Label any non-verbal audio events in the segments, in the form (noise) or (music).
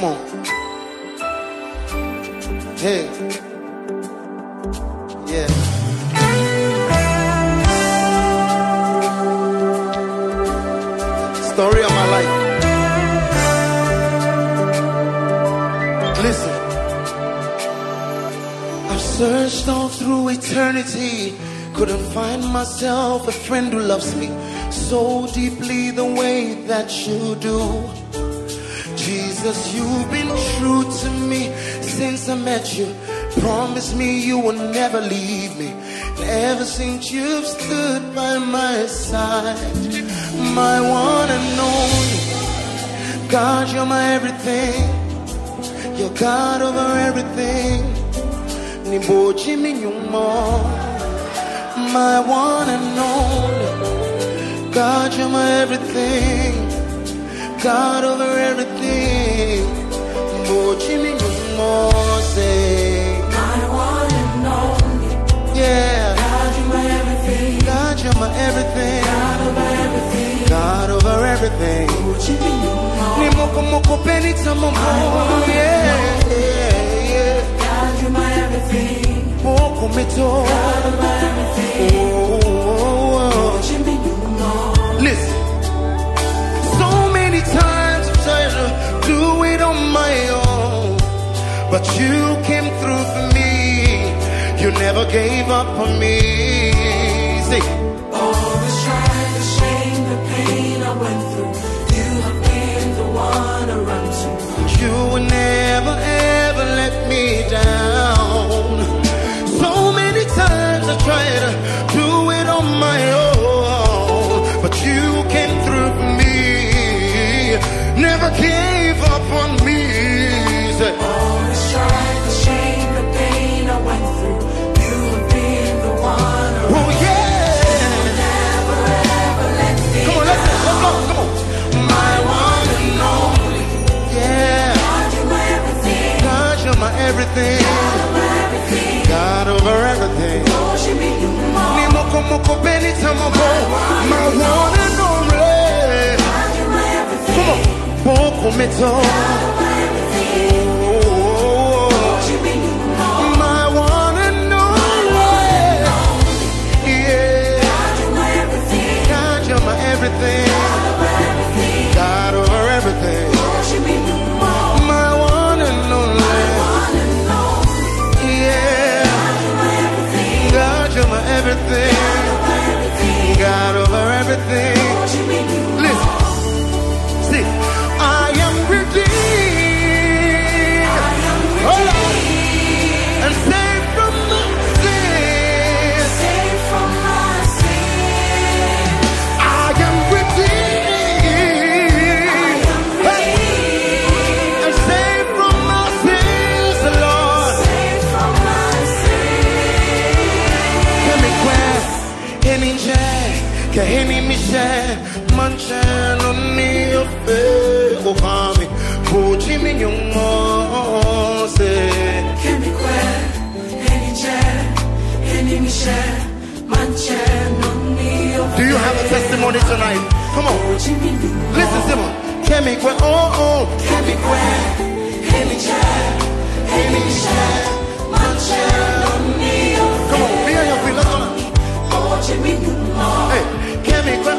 Come on. Hey. Yeah. Story of my life. Listen. I've searched all through eternity. Couldn't find myself a friend who loves me so deeply the way that you do. Jesus, you've been true to me since I met you. Promise me you will never leave me. Ever since you've stood by my side, my one and only. God, you're my everything. You're God over everything. My one and only. God, you're my everything. God over everything. Everything. God over everything. God over everything. Ni moko moko peni tamomo, yeah, yeah, yeah. God, you're my everything. Moko mito, God over everything. oh, oh, oh. You know? Listen. So many times I've tried to do it on my own, but you came through for me. You never gave up on me. I went through. You have been the one I run to. you will never ever let me down. So many times I tried to do it on my own, but you everything. God over everything. Ni moko moko beni tamoko. My one and only. Come on. My one and only. Yeah. God, you're my everything. Everything. God over everything. Ke heni mi she, manche no ni ofe, o kami, fuji mi nyumo se. Kemi kwe, eni je, eni mi she, manche non mio. Do you have a testimony tonight? Come on, What you mean you know? listen, Simon. Kemi kwe, oh oh, Kemi kwe, eni je, eni mi she, manche non mio. come on, be on your feet, let's go. What you mean you know? Hey, Kemi kwe,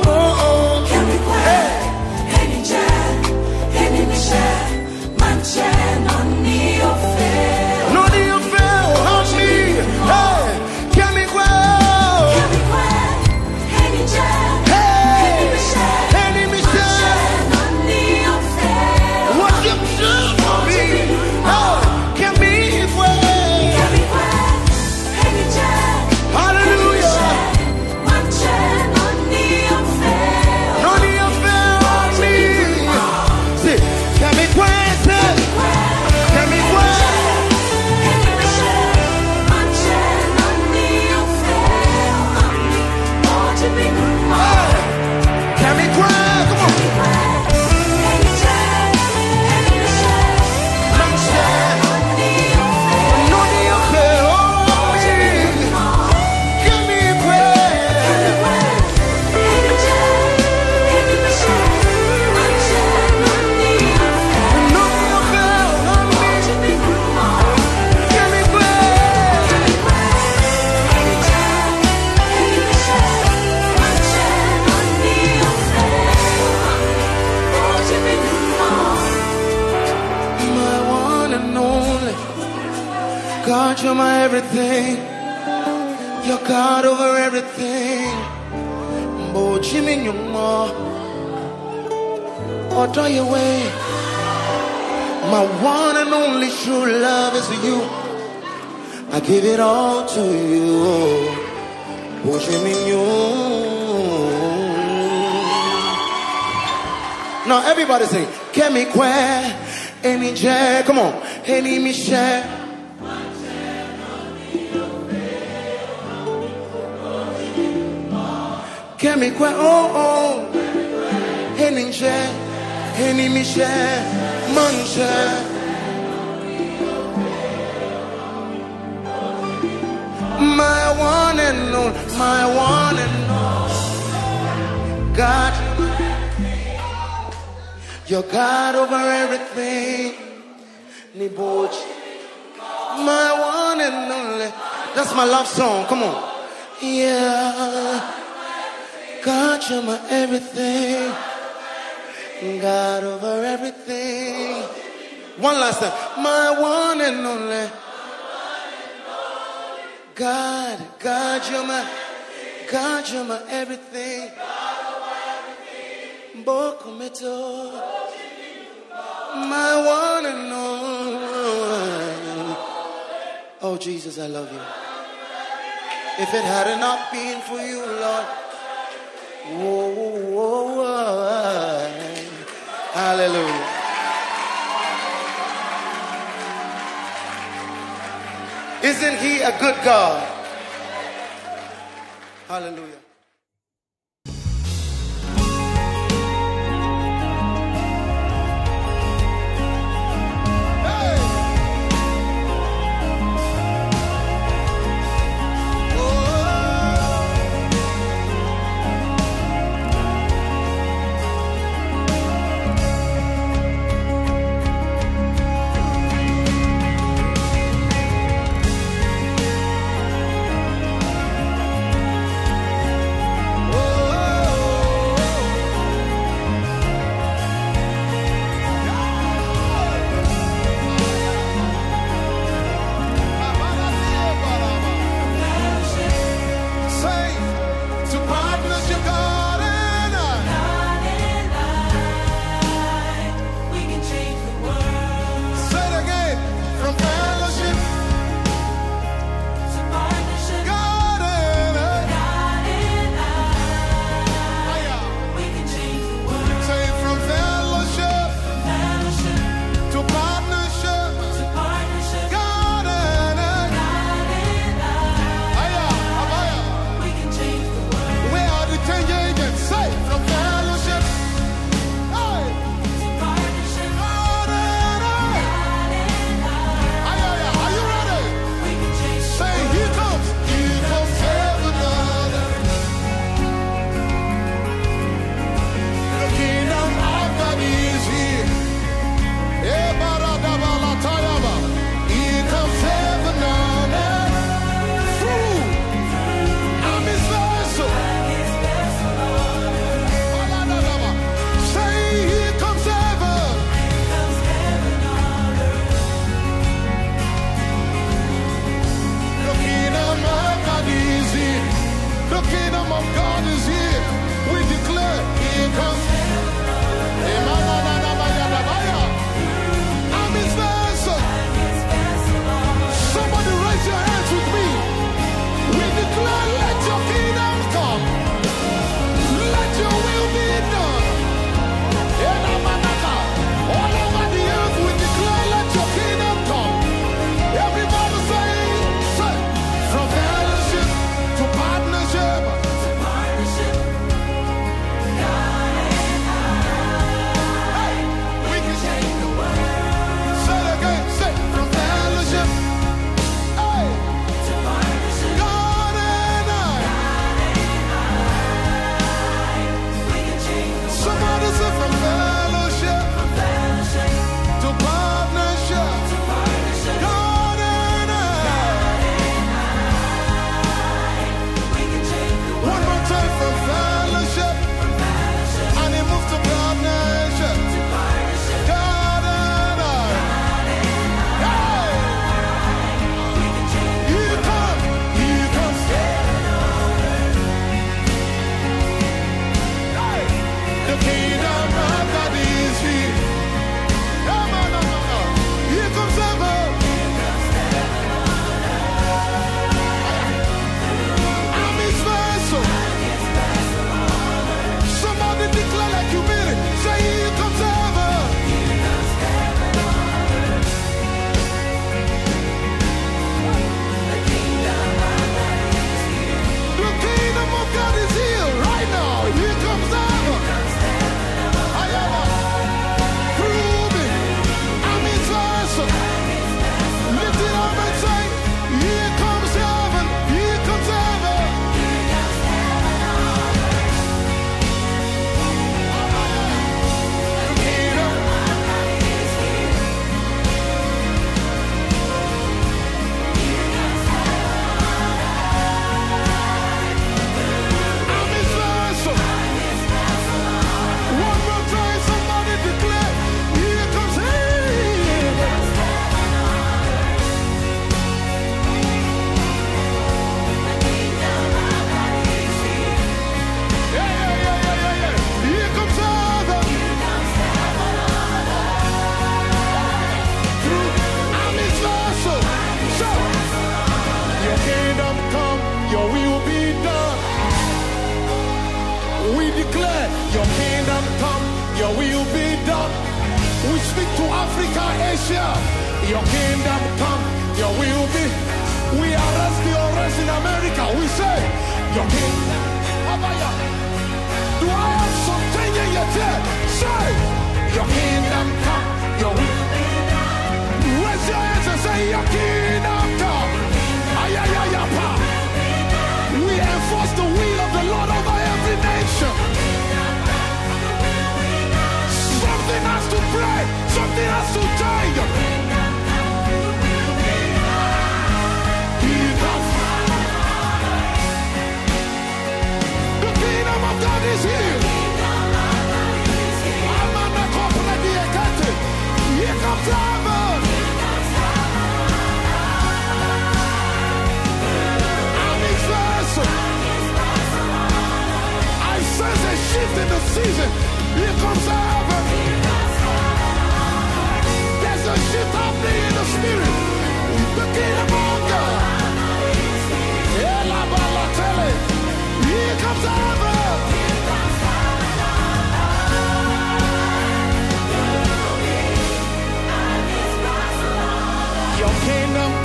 Come on. Yeah. God, you're my everything. God over everything. One last time. My one and only. God, God, you're my, God, you're my everything. Bokumeto, my one and only. Oh, Jesus, I love you. If it had not been for you, Lord. Whoa, whoa, whoa. Hallelujah. Isn't he a good God? Hallelujah.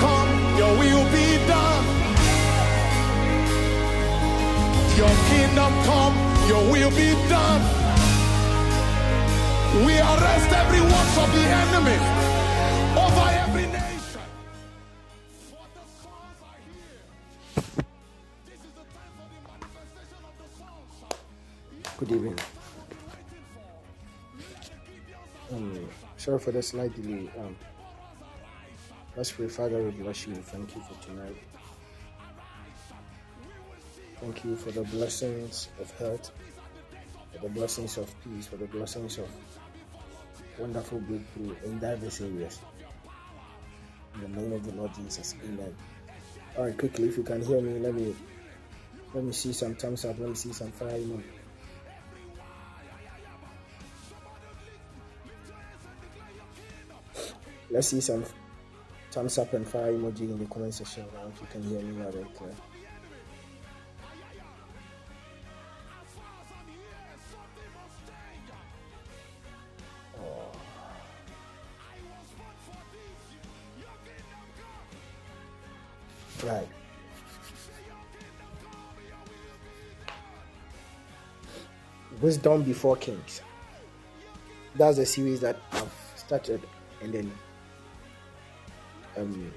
Come, your will be done. Your kingdom come, your will be done. We arrest every works of the enemy sorry for the slight delay. Um, let's pray, Father, we bless you. Thank you for tonight. Thank you for the blessings of health, for the blessings of peace, for the blessings of wonderful breakthrough in diverse areas. In the name of the Lord Jesus, Amen. All right, quickly, if you can hear me, let me let me see some thumbs up. Let me see some fire emoji. Let's see some thumbs up and fire emoji in the comment section now if you can hear me loud and clear. Right. Wisdom before kings. That's the series that I've started and then um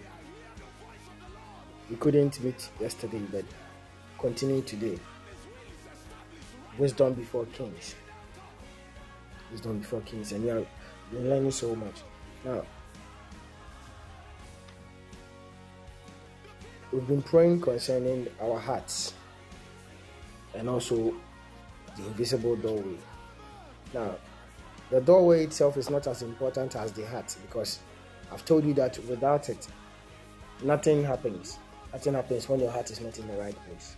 we couldn't meet yesterday but continue today. Wisdom before kings. Wisdom before kings and we are learning so much. Now we've been praying concerning our hearts and also the invisible doorway. Now the doorway itself is not as important as the heart because I've told you that without it, nothing happens. Nothing happens when your heart is not in the right place.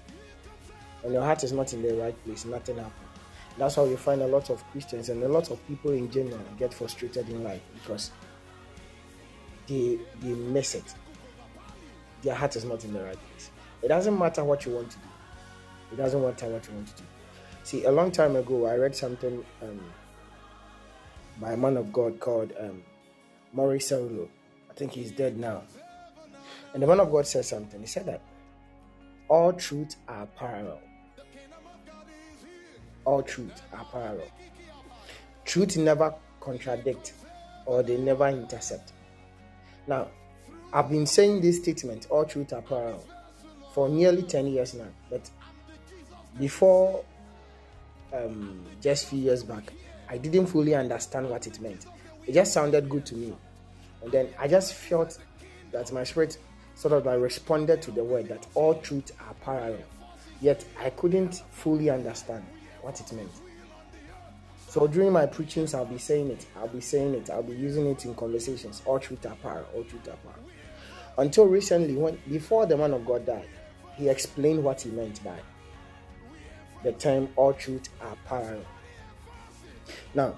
When your heart is not in the right place, nothing happens. That's how you find a lot of Christians and a lot of people in general get frustrated in life because they they miss it. Their heart is not in the right place. It doesn't matter what you want to do. It doesn't matter what you want to do. See, a long time ago, I read something um, by a man of God called um, Morris Cerullo. I think he's dead now. And the man of God said something. He said that all truths are parallel. All truths are parallel. Truth never contradict or they never intercept. Now, I've been saying this statement, all truths are parallel, for nearly 10 years now. But before um, just few years back, I didn't fully understand what it meant. It just sounded good to me. And then I just felt that my spirit sort of like responded to the word that all truths are parallel. Yet I couldn't fully understand what it meant. So during my preachings, I'll be saying it, I'll be saying it, I'll be using it in conversations. All truth are parallel, all truth are parallel. Until recently, when before the man of God died, he explained what he meant by the term all truth are parallel. Now,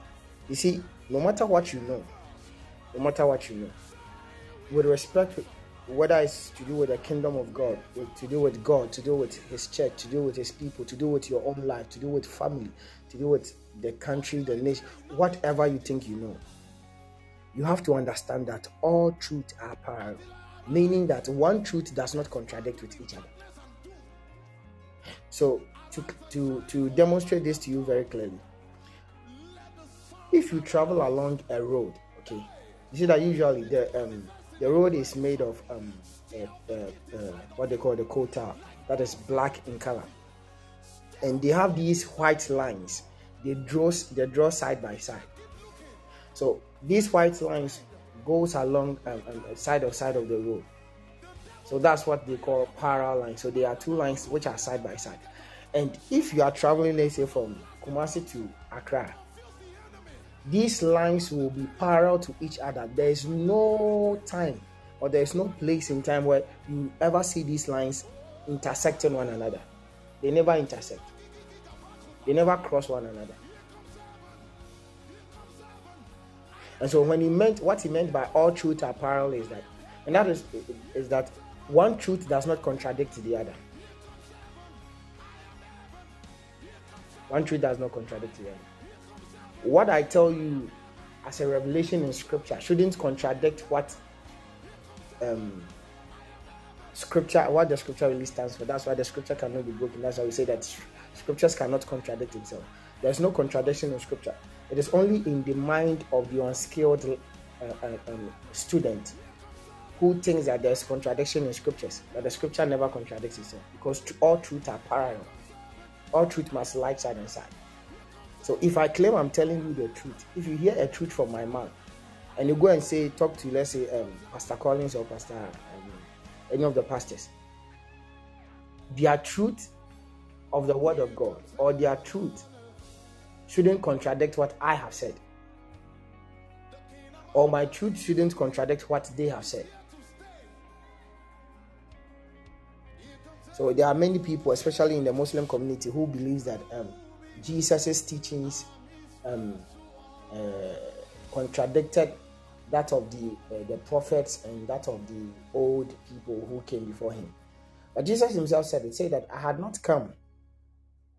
you see, no matter what you know, no matter what you know, with respect whether it's to do with the kingdom of God, to do with God, to do with His church, to do with His people, to do with your own life, to do with family, to do with the country, the nation, whatever you think you know, you have to understand that all truths are parallel, meaning that one truth does not contradict with each other. So, to, to, to demonstrate this to you very clearly, if you travel along a road, okay, you see that usually the um, the road is made of um, uh, uh, uh, what they call the tar, that is black in color, and they have these white lines. They draw they draw side by side. So these white lines goes along um, um, side of side of the road. So that's what they call parallel lines. So there are two lines which are side by side. And if you are traveling, let's say from Kumasi to Accra, these lines will be parallel to each other. There is no time or there is no place in time where you ever see these lines intersecting one another. They never intersect. They never cross one another. And so when he meant what he meant by all truth are parallel is that, and that is is that one truth does not contradict the other. One truth does not contradict the other. What I tell you as a revelation in scripture shouldn't contradict what um scripture what the scripture really stands for. That's why the scripture cannot be broken. That's why we say that scriptures cannot contradict itself. There's no contradiction in scripture. It is only in the mind of the unskilled uh, uh, um, student who thinks that there's contradiction in scriptures, but the scripture never contradicts itself because all truth are parallel. All truth must lie side and side. So if I claim I'm telling you the truth, if you hear a truth from my mouth, and you go and say, talk to, let's say, um, Pastor Collins or Pastor, um, any of the pastors, their truth of the Word of God or their truth shouldn't contradict what I have said, or my truth shouldn't contradict what they have said. So there are many people, especially in the Muslim community, who believes that um, Jesus' teachings um, uh, contradicted that of the uh, the prophets and that of the old people who came before him. But Jesus himself said it, said that I had not come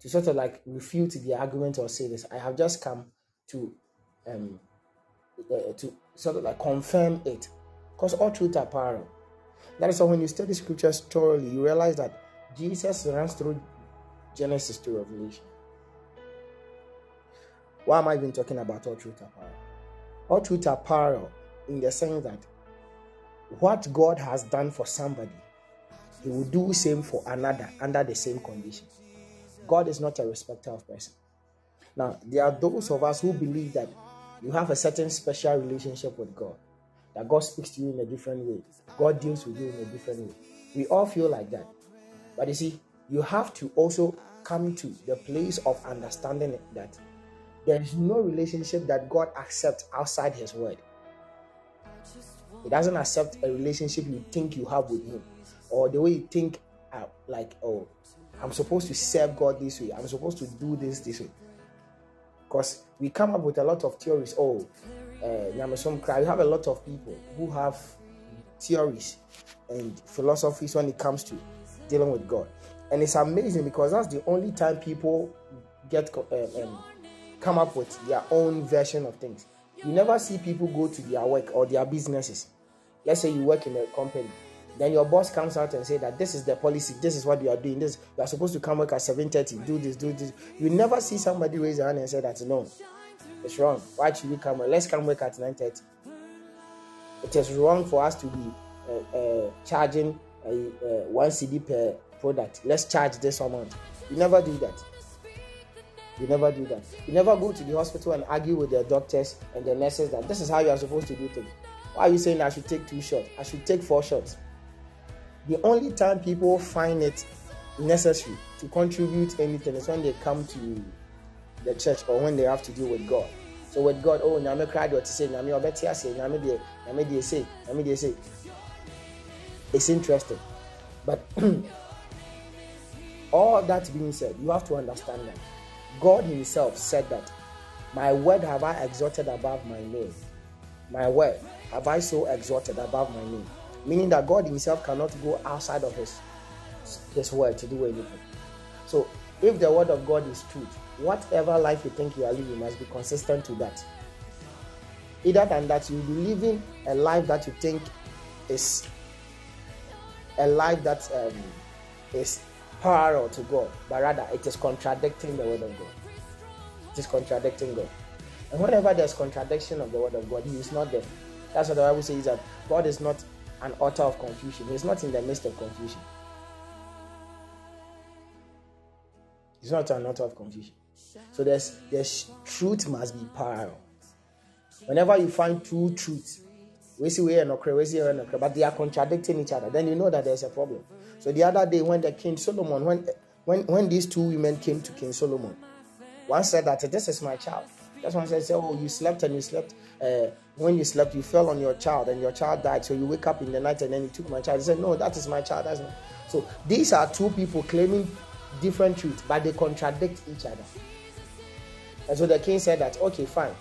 to sort of like refute the argument or say this. I have just come to um uh, to sort of like confirm it, because all truth are parallel. That is why when you study scriptures thoroughly, you realize that Jesus runs through Genesis to Revelation. Why am I even talking about all truth are parallel? All truth are parallel in the sense that what God has done for somebody, He will do same for another under the same condition. God is not a respecter of person. Now, there are those of us who believe that you have a certain special relationship with God, that God speaks to you in a different way, God deals with you in a different way. We all feel like that. But you see, you have to also come to the place of understanding that there is no relationship that God accepts outside His word. He doesn't accept a relationship you think you have with Him, or the way you think, uh, like, oh, I'm supposed to serve God this way, I'm supposed to do this this way. Because we come up with a lot of theories. Oh, uh, you have a lot of people who have theories and philosophies when it comes to dealing with God. And it's amazing because that's the only time people get um, um, come up with their own version of things. You never see people go to their work or their businesses. Let's say you work in a company, then your boss comes out and say that this is the policy, this is what you are doing. This you are supposed to come work at 7:30, do this, do this. You never see somebody raise their hand and say that no, it's wrong. Why should we come work? Let's come work at 9:30. It is wrong for us to be uh, uh, charging uh, one cedi per product. Let's charge this amount. You never do that. You never do that. You never go to the hospital and argue with the doctors and the nurses that this is how you are supposed to do things. Why are you saying I should take two shots? I should take four shots. The only time people find it necessary to contribute anything is when they come to the church or when they have to deal with God. So with God, oh, nyame cried what to say, nyame obeti ase, nyame de, nyame de say, nyame de say. It's interesting, but (clears throat) all that being said, you have to understand that God Himself said that, My word have I exalted above my name. My word have I so exalted above my name. meaning that God Himself cannot go outside of His His word to do anything. So, if the word of God is truth, whatever life you think you are living must be consistent to that. Either than that, you'll be living a life that you think is a life that um, is parallel to God, but rather it is contradicting the word of God. It is contradicting God. And whenever there's contradiction of the word of God, He is not there. That's what the Bible says that God is not an author of confusion. He's not in the midst of confusion. He's not an author of confusion. So there's there's truth must be parallel. Whenever you find two truths, we see we not but they are contradicting each other, then you know that there's a problem. So the other day when the King Solomon, when when when these two women came to King Solomon, one said that this is my child. That's one said, Oh, you slept and you slept. Uh, when you slept, you fell on your child and your child died. So you wake up in the night and then you took my child. He said, No, that is my child. That's my... So these are two people claiming different truths, but they contradict each other. And so the king said that, okay, fine.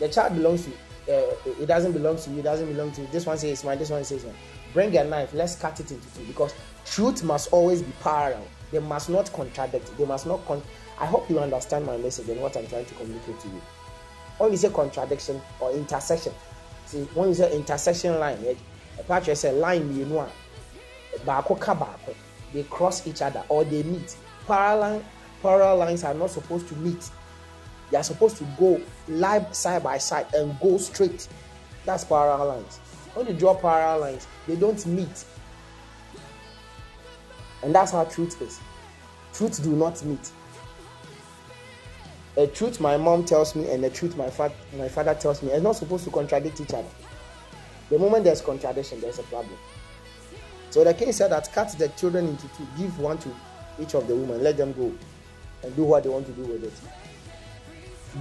The child belongs to uh, it doesn't belong to you, it doesn't belong to you. This one says it's mine, this one says mine. Bring a knife, let's cut it into two because truth must always be parallel. They must not contradict. They must not con- I hope you understand my message and what I'm trying to communicate to you. When you say contradiction or intersection, see when you say intersection line, eh, a patch say line you know they cross each other or they meet. Parallel parallel lines are not supposed to meet. They are supposed to go lie side by side and go straight. That's parallel lines. When you draw parallel lines, they don't meet. And that's how truth is. Truth do not meet. A truth my mom tells me and the truth my, fa- my father tells me are not supposed to contradict each other. The moment there's contradiction, there's a problem. So the king said that cut the children into two, give one to each of the women, let them go and do what they want to do with it.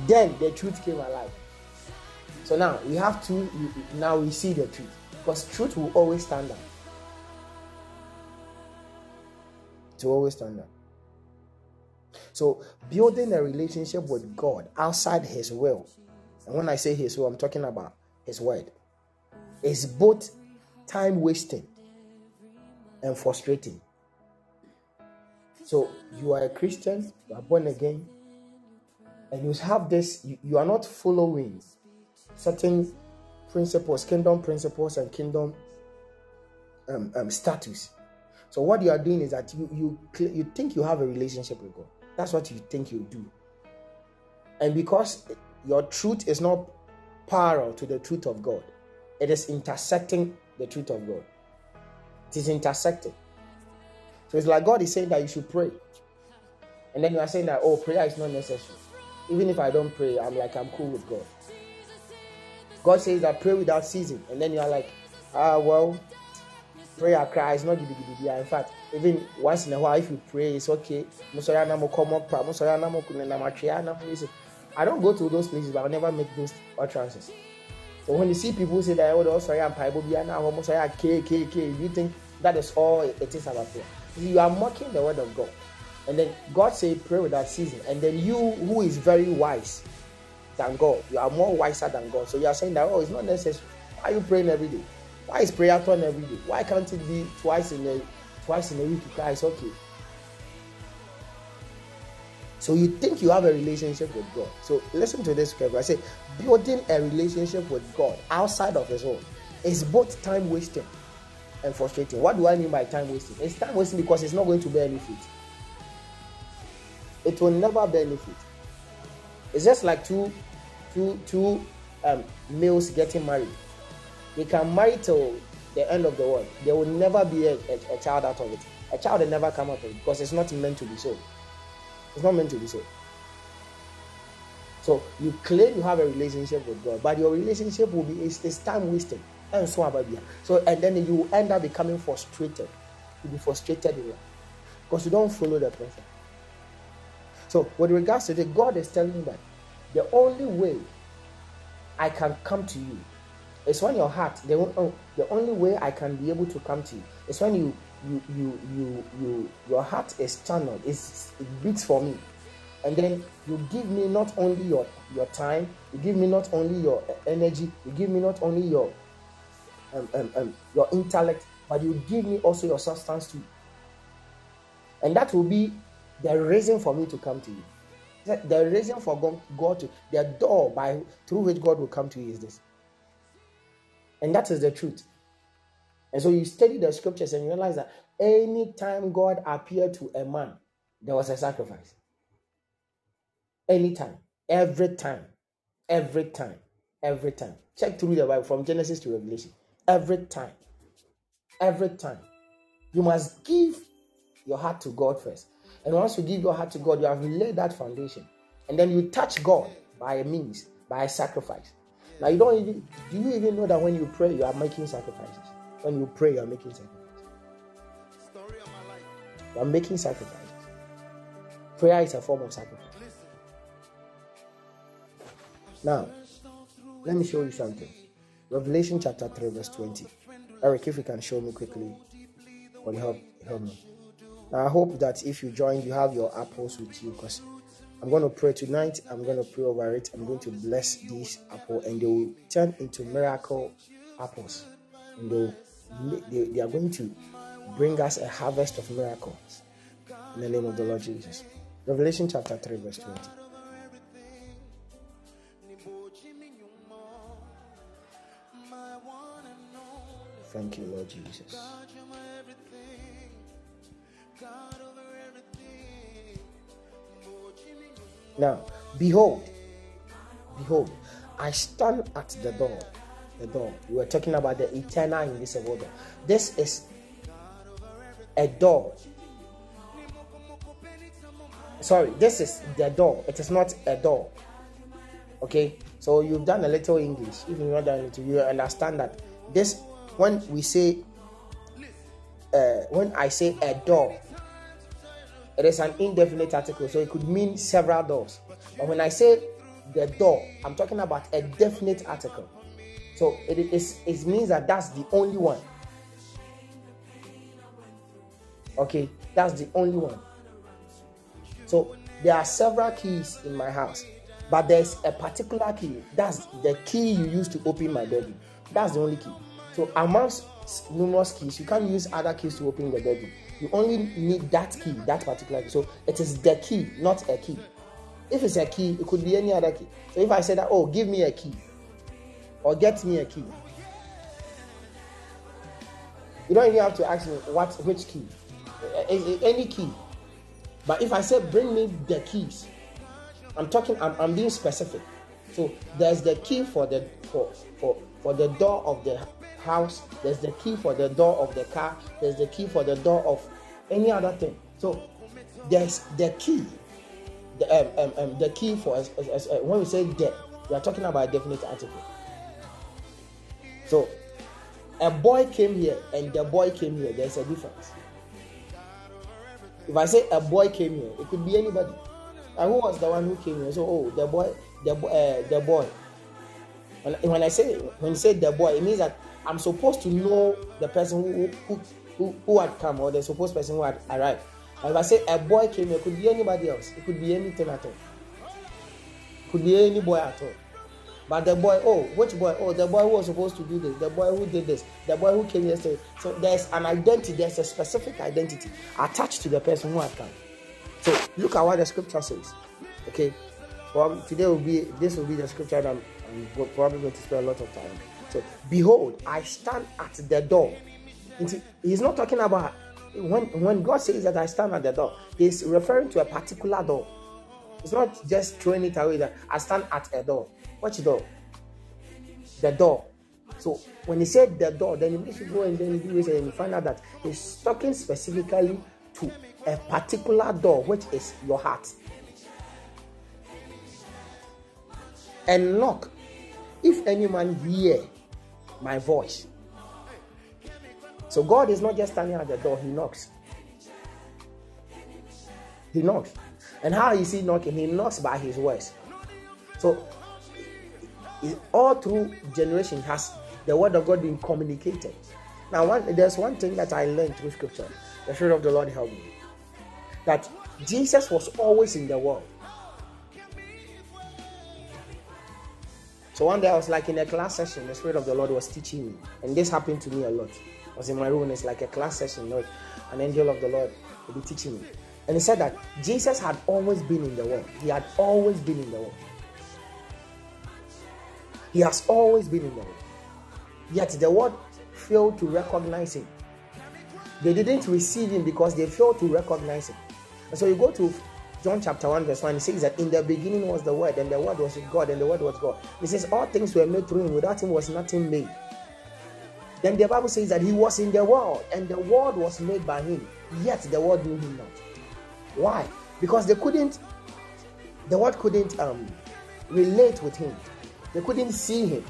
Then the truth came alive. So now we have to, now we see the truth. Because truth will always stand up. To always stand up. So building a relationship with God outside His will, and when I say His will, I'm talking about His word, is both time wasting and frustrating. So you are a Christian, you are born again, and you have this, you, you are not following certain principles, kingdom principles, and kingdom um, um, status. So what you are doing is that you you you think you have a relationship with God. That's what you think you do. And because your truth is not parallel to the truth of God, it is intersecting the truth of God. It is intersecting. So it's like God is saying that you should pray. And then you are saying that, oh, prayer is not necessary. Even if I don't pray, I'm like, I'm cool with God. God says that pray without ceasing. And then you are like, ah, well, prayer cry is not gidi gidi. In fact, even once in a while, if you pray, it's okay. I don't go to those places, but I'll never make those utterances. So when you see people say that, oh, sorry, I'm almost sorry, K, K, K, you think that is all it is about prayer. You are mocking the word of God. And then God said, pray without ceasing. And then you, who is very wise than God, you are more wiser than God. So you are saying that, oh, it's not necessary. Why are you praying every day? Why is prayer turn every day? Why can't it be twice in a twice in a week? It's okay. So you think you have a relationship with God. So listen to this carefully. I say building a relationship with God outside of his own is both time wasting and frustrating. What do I mean by time wasting? It's time wasting because it's not going to fruit. It will never fruit. It's just like two, two, two um, males getting married. They can marry till the end of the world. There will never be a, a, a child out of it. A child will never come out of it because it's not meant to be so. It's not meant to be so. So you claim you have a relationship with God, but your relationship will be it's, time wasting and so on. So and then you end up becoming frustrated. You'll be frustrated in life because you don't follow the person. So with regards to the God is telling you that the only way I can come to you is when your heart. The, the only way I can be able to come to you is when you you you you you your heart is channeled. It's, it beats for me and then you give me not only your your time you give me not only your energy you give me not only your um, um, um, your intellect, but you give me also your substance too. And that will be the reason for me to come to you. The, reason for God, God to the door by through which God will come to you is this. And that is the truth. And so you study the scriptures and you realize that anytime God appeared to a man, there was a sacrifice. Anytime, every time, every time, every time. Check through the Bible from Genesis to Revelation. Every time, every time. You must give your heart to God first. And once you give your heart to God, you have laid that foundation. And then you touch God by a means, by a sacrifice. Now you don't even do you even know that when you pray, you are making sacrifices? When you pray, you are making sacrifices. You are making sacrifices. Prayer is a form of sacrifice. Now, let me show you something. Revelation chapter 3, verse 20. Eric, if you can show me quickly, will help help me. Now I hope that if you join, you have your apples with you because I'm going to pray tonight. I'm going to pray over it. I'm going to bless these apples and they will turn into miracle apples. And they'll, they, they are going to bring us a harvest of miracles in the name of the Lord Jesus. Revelation chapter 3, verse 20. Thank you, Lord Jesus. Now, behold, behold, I stand at the door. The door. We were talking about the eternal invisible door. This is a door. Sorry, this is the door. It is not a door. Okay, so you've done a little English. If you've not done it, you understand that this when we say uh, when I say a door, it is an indefinite article, so it could mean several doors. But when I say the door, I'm talking about a definite article. So it is it means that that's the only one. Okay, that's the only one. So there are several keys in my house, but there's a particular key. That's the key you use to open my bedroom. That's the only key. So amongst numerous keys, you can't use other keys to open the bedroom. You only need that key, that particular key. So it is the key, not a key. If it's a key, it could be any other key. So if I say that, oh, give me a key, or get me a key, you don't even have to ask me what which key, any key. But if I say bring me the keys, I'm talking. I'm, I'm being specific. So there's the key for the for for for the door of the house, there's the key for the door of the car, there's the key for the door of any other thing. So there's the key, the, um, um, um, the key for as, uh, when we say debt, we are talking about a definite article. So a boy came here and the boy came here, there's a difference. If I say a boy came here, it could be anybody. And who was the one who came here? So, oh, the boy, the, uh, the boy. When, when I say when you say the boy, it means that I'm supposed to know the person who who, who, who had come or the supposed person who had arrived. And if I say a boy came it could be anybody else. It could be anything at all. It could be any boy at all. But the boy, oh, which boy? Oh, the boy who was supposed to do this, the boy who did this, the boy who came yesterday. So there's an identity, there's a specific identity attached to the person who had come. So look at what the scripture says. Okay. Well, today will be this will be the scripture that I'm, I'm probably going to spend a lot of time. So, behold, I stand at the door. He's not talking about when when God says that I stand at the door, he's referring to a particular door. It's not just throwing it away that I stand at a door. Which door? The door. So when he said the door, then you should go and then do it and you find out that he's talking specifically to a particular door, which is your heart. And knock. If any man hear my voice. So God is not just standing at the door, He knocks. He knocks. And how is He knocking? He knocks by His words. So all through generation has the word of God been communicated. Now, one, there's one thing that I learned through scripture. The Spirit of the Lord helped me. That Jesus was always in the world. So one day I was like in a class session, the Spirit of the Lord was teaching me, and this happened to me a lot. I was in my room, it's like a class session, Lord, an angel of the Lord will be teaching me. And he said that Jesus had always been in the world. He had always been in the world. He has always been in the world. Yet the world failed to recognize him. They didn't receive him because they failed to recognize him. And so you go to John chapter 1, verse 1, it says that in the beginning was the Word, and the Word was with God, and the Word was God. It says all things were made through him, without him was nothing made. Then the Bible says that he was in the world, and the world was made by him, yet the world knew him not. Why? Because they couldn't, the world couldn't um, relate with him, they couldn't see him.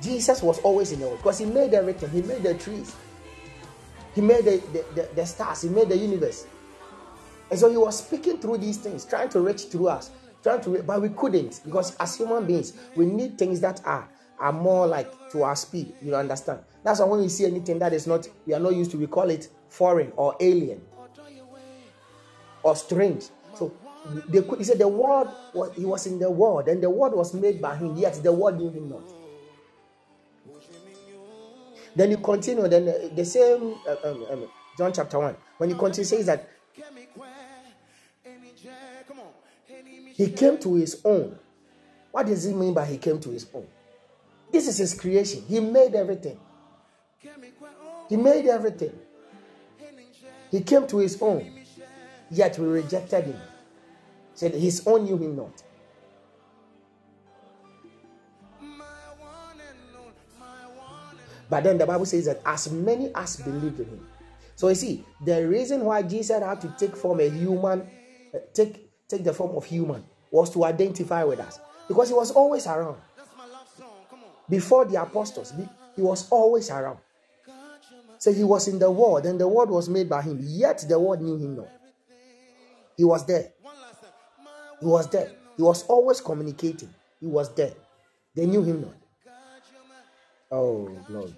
Jesus was always in the world because he made everything, he made the trees, he made the, the, the, the stars, he made the universe. And so he was speaking through these things, trying to reach through us, trying to, but we couldn't because as human beings, we need things that are are more like to our speed. You understand? That's why when we see anything that is not, we are not used to, we call it foreign or alien or strange. So they could, he said the word was he was in the world, and the word was made by him, yet the word knew him not. Then you continue, then uh, the same uh, um, um, John chapter 1, when you continue, says that he came to his own. What does he mean by he came to his own? This is his creation. He made everything. He made everything. He came to his own, yet we rejected him. Said his own knew him not. But then the Bible says that as many as believed in him. So you see, the reason why Jesus had to take form a human, uh, take take the form of human, was to identify with us because he was always around. Before the apostles, he was always around. So he was in the world, and the world was made by him. Yet the world knew him not. He was there. He was there. He was always communicating. He was there. They knew him not. Oh Lord.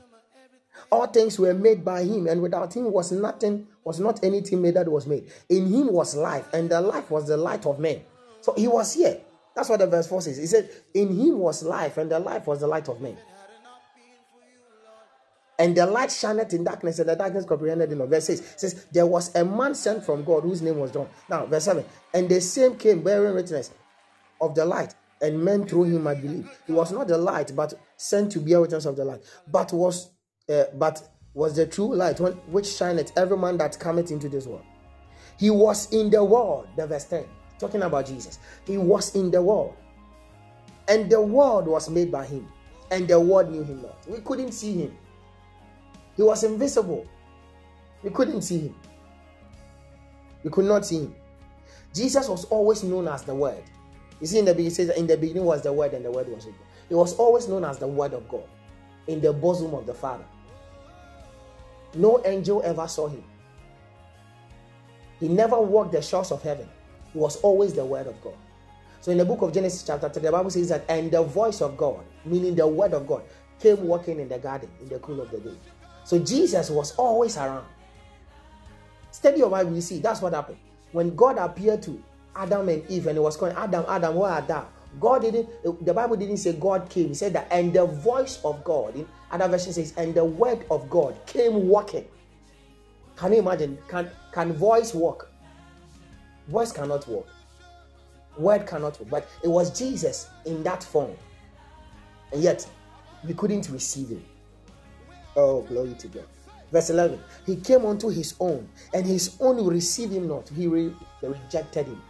All things were made by him, and without him was nothing, was not anything made that was made. In him was life, and the life was the light of men. So he was here. That's what the verse 4 says. He said, In him was life, and the life was the light of men. And the light shined in darkness, and the darkness comprehended it. Verse 6 says, There was a man sent from God whose name was John. Now, verse 7 And the same came bearing witness of the light, and men through him might believe. He was not the light, but sent to bear witness of the light, but was uh, but was the true light which shineth every man that cometh into this world. He was in the world, the verse 10, talking about Jesus. He was in the world, and the world was made by him, and the world knew him not. We couldn't see him, he was invisible. We couldn't see him, we could not see him. Jesus was always known as the Word. You see, in the beginning, says in the beginning was the Word, and the Word was with God. He was always known as the Word of God in the bosom of the Father. No angel ever saw him. He never walked the shores of heaven. He was always the Word of God. So in the book of Genesis, chapter 3, the Bible says that, and the voice of God, meaning the Word of God, came walking in the garden in the cool of the day. So Jesus was always around. Study your Bible, you see, that's what happened. When God appeared to Adam and Eve, and he was calling Adam, Adam, where are thou? God didn't, the Bible didn't say God came. He said that, and the voice of God, in other version says, and the word of God came walking. Can you imagine? Can can voice walk? Voice cannot walk. Word cannot walk. But it was Jesus in that form. And yet we couldn't receive him. Oh, glory to God. Verse 11. He came unto his own, and his own received him not. He re- rejected him.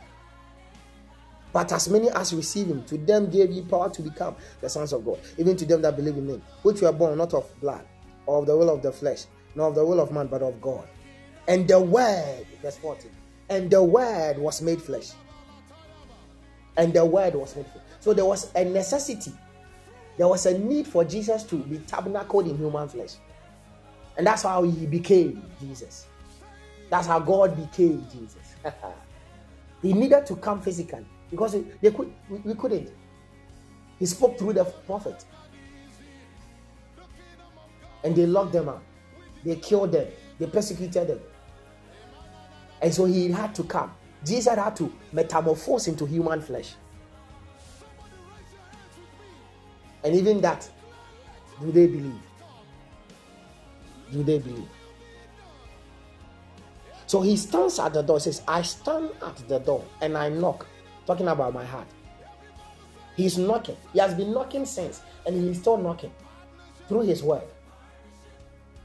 But as many as receive him, to them gave he power to become the sons of God, even to them that believe in him, which were born not of blood, or of the will of the flesh, nor of the will of man, but of God. And the word, verse 14, and the word was made flesh. And the word was made flesh. So there was a necessity, there was a need for Jesus to be tabernacled in human flesh. And that's how he became Jesus. That's how God became Jesus. (laughs) he needed to come physically because they could we couldn't. He spoke through the prophet. And they locked them up. They killed them. They persecuted them. And so he had to come. Jesus had to metamorphose into human flesh. And even that, do they believe? Do they believe? So he stands at the door, says, I stand at the door and I knock, talking about my heart. He's knocking. He has been knocking since, and he's still knocking through his word.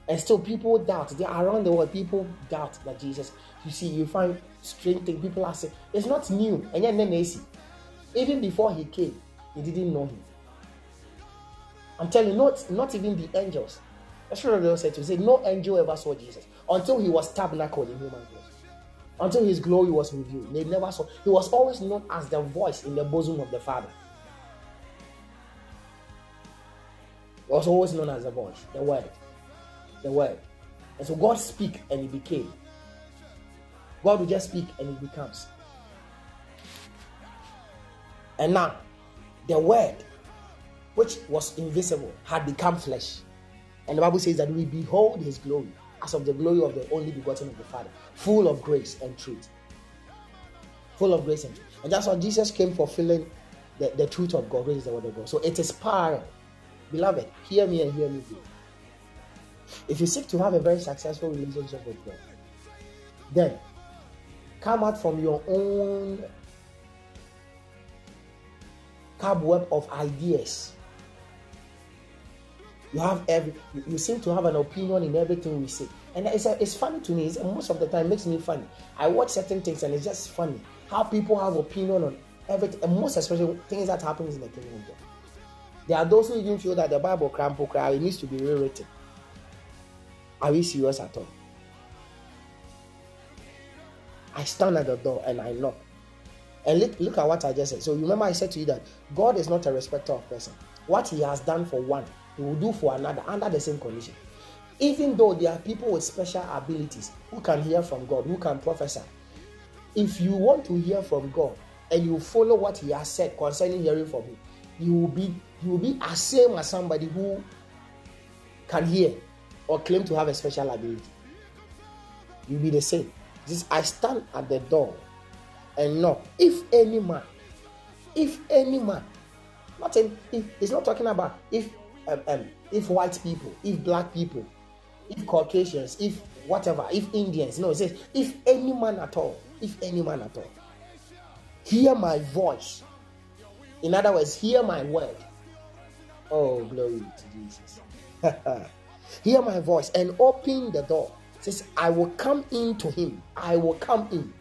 And still, people doubt. They are around the world. People doubt that Jesus. You see, you find strange things. People are saying it's not new. And yet, then see, even before he came, he didn't know him. I'm telling you, not not even the angels. That's what the said to say. No angel ever saw Jesus until he was tabernacled in human flesh. Until his glory was revealed. They never saw. He was always known as the voice in the bosom of the Father. He was always known as the voice, the word the word. And so God speak and it became. God will just speak and it becomes. And now, the word, which was invisible, had become flesh. And the Bible says that we behold his glory as of the glory of the only begotten of the Father, full of grace and truth. Full of grace and truth. And that's why Jesus came fulfilling the, the truth of God, is the word of God. So it is power. Beloved, hear me and hear me good. If you seek to have a very successful relationship with God, then come out from your own cobweb of ideas. You have every you, seem to have an opinion in everything we say. And it's, it's funny to me, it's, most of the time makes me funny. I watch certain things and it's just funny how people have opinion on everything, and most especially things that happens in the kingdom. There are those who even feel that the Bible crampo cry it needs to be rewritten. Are we serious at all? I stand at the door and I knock. And look, look at what I just said. So you remember, I said to you that God is not a respecter of person. What He has done for one, Will do for another under the same condition. Even though there are people with special abilities who can hear from God, who can prophesy. If you want to hear from God and you follow what He has said concerning hearing from Him, you will be you will be as same as somebody who can hear or claim to have a special ability. You'll be the same. This I stand at the door and knock. If any man, if any man, not in, if it's not talking about if um, um, if white people, if black people, if Caucasians, if whatever, if Indians. No, it says if any man at all, if any man at all, hear my voice. In other words, hear my word. Oh, glory to Jesus. (laughs) hear my voice and open the door. It says, I will come in to him. I will come in.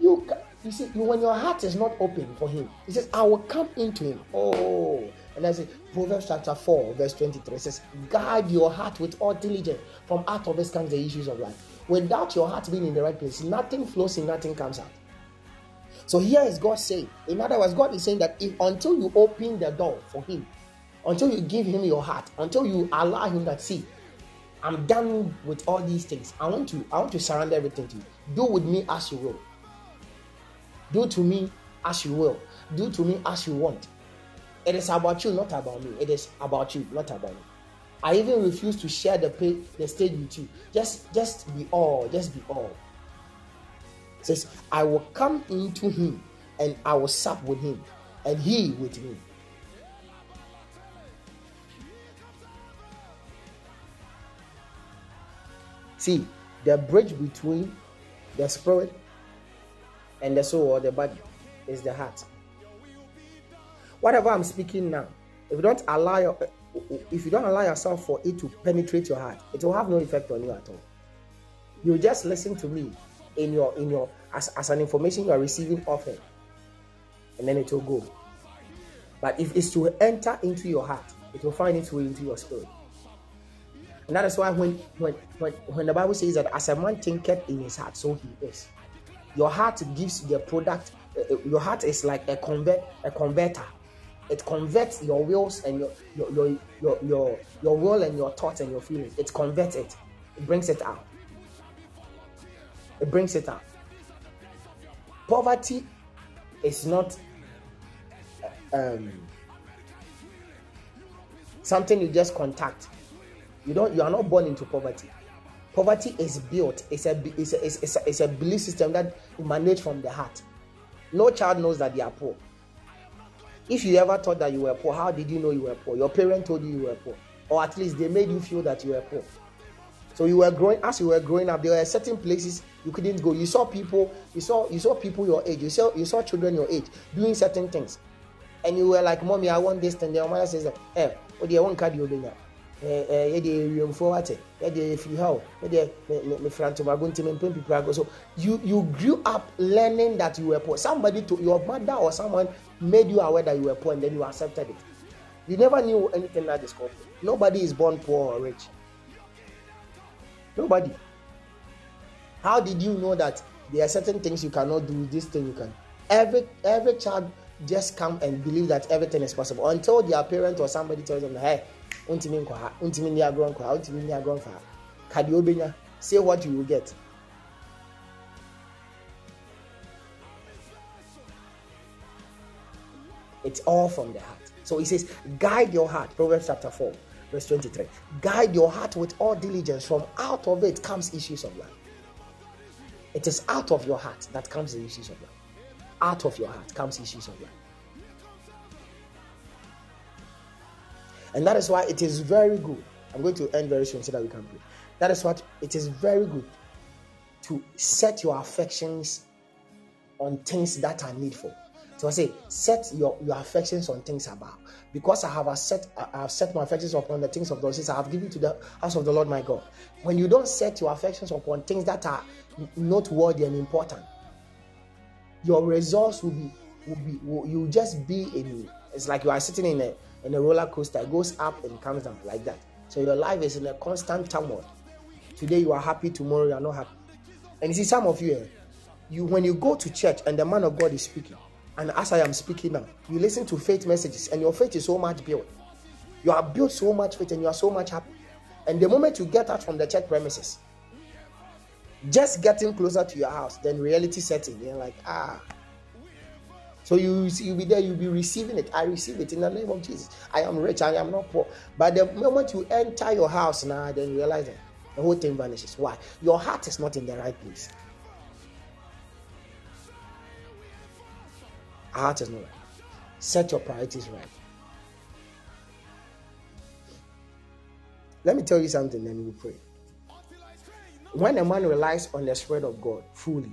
You, you see, when your heart is not open for him, he says, I will come into him. Oh, and I say, Proverbs chapter 4, verse 23 it says, Guide your heart with all diligence. From out of this comes the issues of life. Without your heart being in the right place, nothing flows in, nothing comes out. So here is God saying, in other words, God is saying that if until you open the door for Him, until you give him your heart, until you allow him that see, I'm done with all these things. I want to, I want to surrender everything to you. Do with me as you will. Do to me as you will. Do to me as you want. It is about you, not about me. It is about you, not about me. I even refuse to share the pay, the stage with you. Just, just be all. Just be all. It says, I will come into him and I will sup with him, and he with me. See, the bridge between the spirit and the soul or the body is the heart. Whatever I'm speaking now, if you don't allow your, if you don't allow yourself for it to penetrate your heart, it will have no effect on you at all. You just listen to me in your in your as, as an information you are receiving often, and then it will go. But if it's to enter into your heart, it will find its way into your spirit. And that is why when when when, when the Bible says that as a man thinketh in his heart, so he is. Your heart gives the product. Uh, uh, your heart is like a convert a converter. It converts your wills and your your your your your, your will and your thoughts and your feelings. It converts it. It brings it out. It brings it out. Poverty is not um, something you just contact you don't. You are not born into poverty. Poverty is built. It's a, it's a, it's a, it's a belief system that emanates from the heart. No child knows that they are poor. If you ever thought that you were poor, how did you know you were poor? Your parent told you you were poor, or at least they made you feel that you were poor. So you were growing as you were growing up. There were certain places you couldn't go. You saw people, you saw you saw people your age. You saw you saw children your age doing certain things, and you were like, "Mommy, I want this." And your mother says, "Eh, what do you want? Card you so. You you grew up learning that you were poor. Somebody to your mother or someone made you aware that you were poor and then you accepted it. You never knew anything that is called nobody is born poor or rich. Nobody. How did you know that there are certain things you cannot do this thing you can every every child just come and believe that everything is possible until their parent or somebody tells them hey ntumi nkɔ ha ntumi ni agorɔ nkɔ ha ntumi ni agorɔ nkɔ ha obenya say what you will get. It's all from the heart. So he says, guide your heart. Proverbs chapter 4, verse 23. Guide your heart with all diligence. From out of it comes issues of life. It is out of your heart that comes the issues of life. Out of your heart comes issues of life. And that is why it is very good. I'm going to end very soon so that we can pray. That is what it is very good to set your affections on things that are needful. So I say, set your, your affections on things above. Because I have set I have set my affections upon the things of those things I have given to the house of the Lord my God. When you don't set your affections upon things that are noteworthy and important, your results will be will be will, you just be in it's like you are sitting in a in a roller coaster. Goes up and comes down like that. So your life is in a constant turmoil. Today you are happy, tomorrow you are not happy. And you see, some of you, eh, you when you go to church and the man of God is speaking, and as I am speaking now, you listen to faith messages, and your faith is so much built. You are built so much faith, and you are so much happy. And the moment you get out from the church premises, just getting closer to your house, then reality setting. You're like, ah, so you you'll be there, you'll be receiving it. I receive it in the name of Jesus. I am rich, I am not poor. But the moment you enter your house now, then you realize that the whole thing vanishes. Why? Your heart is not in the right place. Our heart is not right. Set your priorities right. Let me tell you something, then we pray. When a man relies on the Spirit of God fully,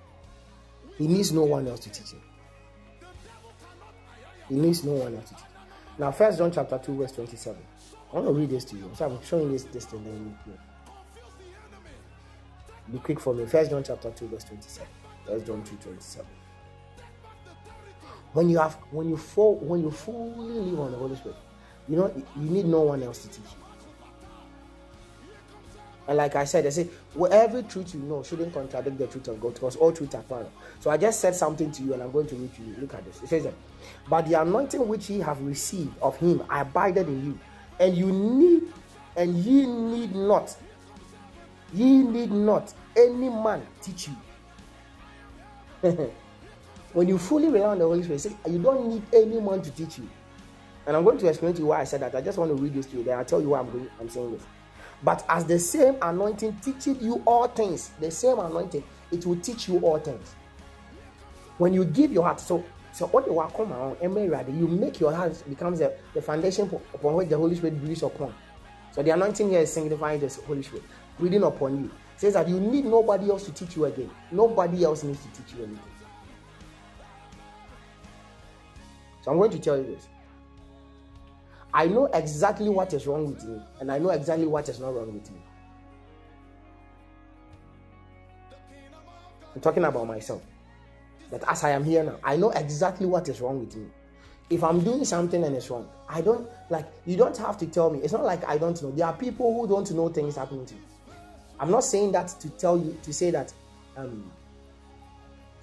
he needs no one else to teach him. He needs no one else to teach. Him. Now, First John chapter two, verse twenty-seven. I want to read this to you. So I'm showing this this thing. Then you be quick for me. First John chapter two, verse twenty-seven. First John two, twenty-seven. When you have, when you fall, when you fully live on the Holy Spirit, you know you need no one else to teach you. And like I said, I say, well, every truth you know shouldn't contradict the truth of God because all truth are final. So I just said something to you and I'm going to read to you. Look at this. It says, But the anointing which ye have received of him I abided in you, and you need, and ye need not, ye need not any man teach you. (laughs) when you fully rely on the Holy Spirit, say, you don't need anyone to teach you. And I'm going to explain to you why I said that. I just want to read this to you. Then I'll tell you why I'm going, I'm saying this. But as the same anointing teaches you all things, the same anointing, it will teach you all things. When you give your heart, so so what you want come around, you make your heart becomes the, the foundation upon which the Holy Spirit breathes upon. So the anointing here is signifying the Holy Spirit breathing upon you. It says that you need nobody else to teach you again. Nobody else needs to teach you anything. So I'm going to tell you this. I know exactly what is wrong with me, and I know exactly what is not wrong with me. I'm talking about myself. That as I am here now, I know exactly what is wrong with me. If I'm doing something and it's wrong, I don't like you don't have to tell me. It's not like I don't know. There are people who don't know things happening to you. I'm not saying that to tell you to say that um,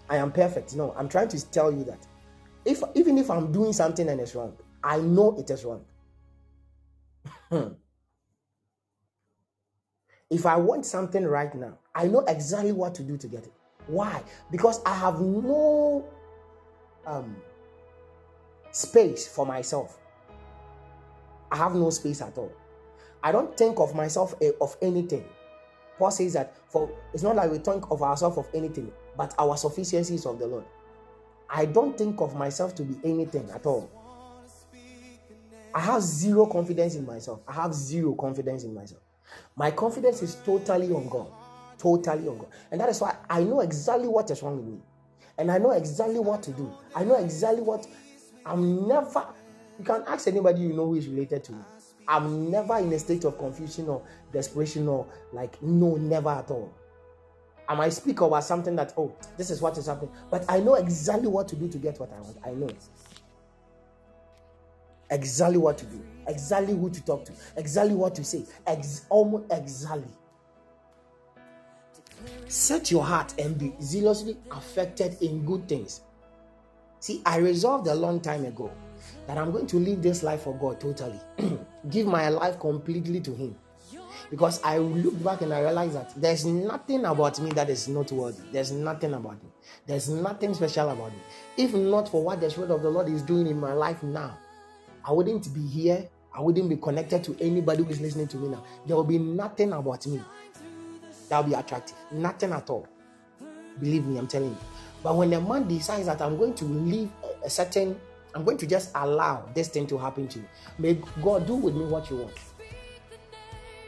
I am perfect. No, I'm trying to tell you that If even if I'm doing something and it's wrong, I know it is wrong. If I want something right now, I know exactly what to do to get it. Why? Because I have no um, space for myself. I have no space at all. I don't think of myself eh, of anything. Paul says that for it's not like we think of ourselves of anything, but our sufficiency is of the Lord. I don't think of myself to be anything at all. I have zero confidence in myself. I have zero confidence in myself. My confidence is totally on God. Totally on God. And that is why I know exactly what is wrong with me. And I know exactly what to do. I know exactly what I'm never. You can ask anybody you know who is related to me. I'm never in a state of confusion or desperation or like, no, never at all. I might speak about something that, oh, this is what is happening. But I know exactly what to do to get what I want. I know exactly what to do, exactly who to talk to, exactly what to say, ex- almost exactly. Set your heart and be zealously affected in good things. See, I resolved a long time ago that I'm going to live this life for God totally, (clears throat) give my life completely to Him. Because I look back and I realize that there's nothing about me that is noteworthy. There's nothing about me. There's nothing special about me. If not for what the Spirit of the Lord is doing in my life now, I wouldn't be here. I wouldn't be connected to anybody who is listening to me now. There will be nothing about me that will be attractive. Nothing at all. Believe me, I'm telling you. But when a man decides that I'm going to leave a certain, I'm going to just allow this thing to happen to me, may God do with me what you want.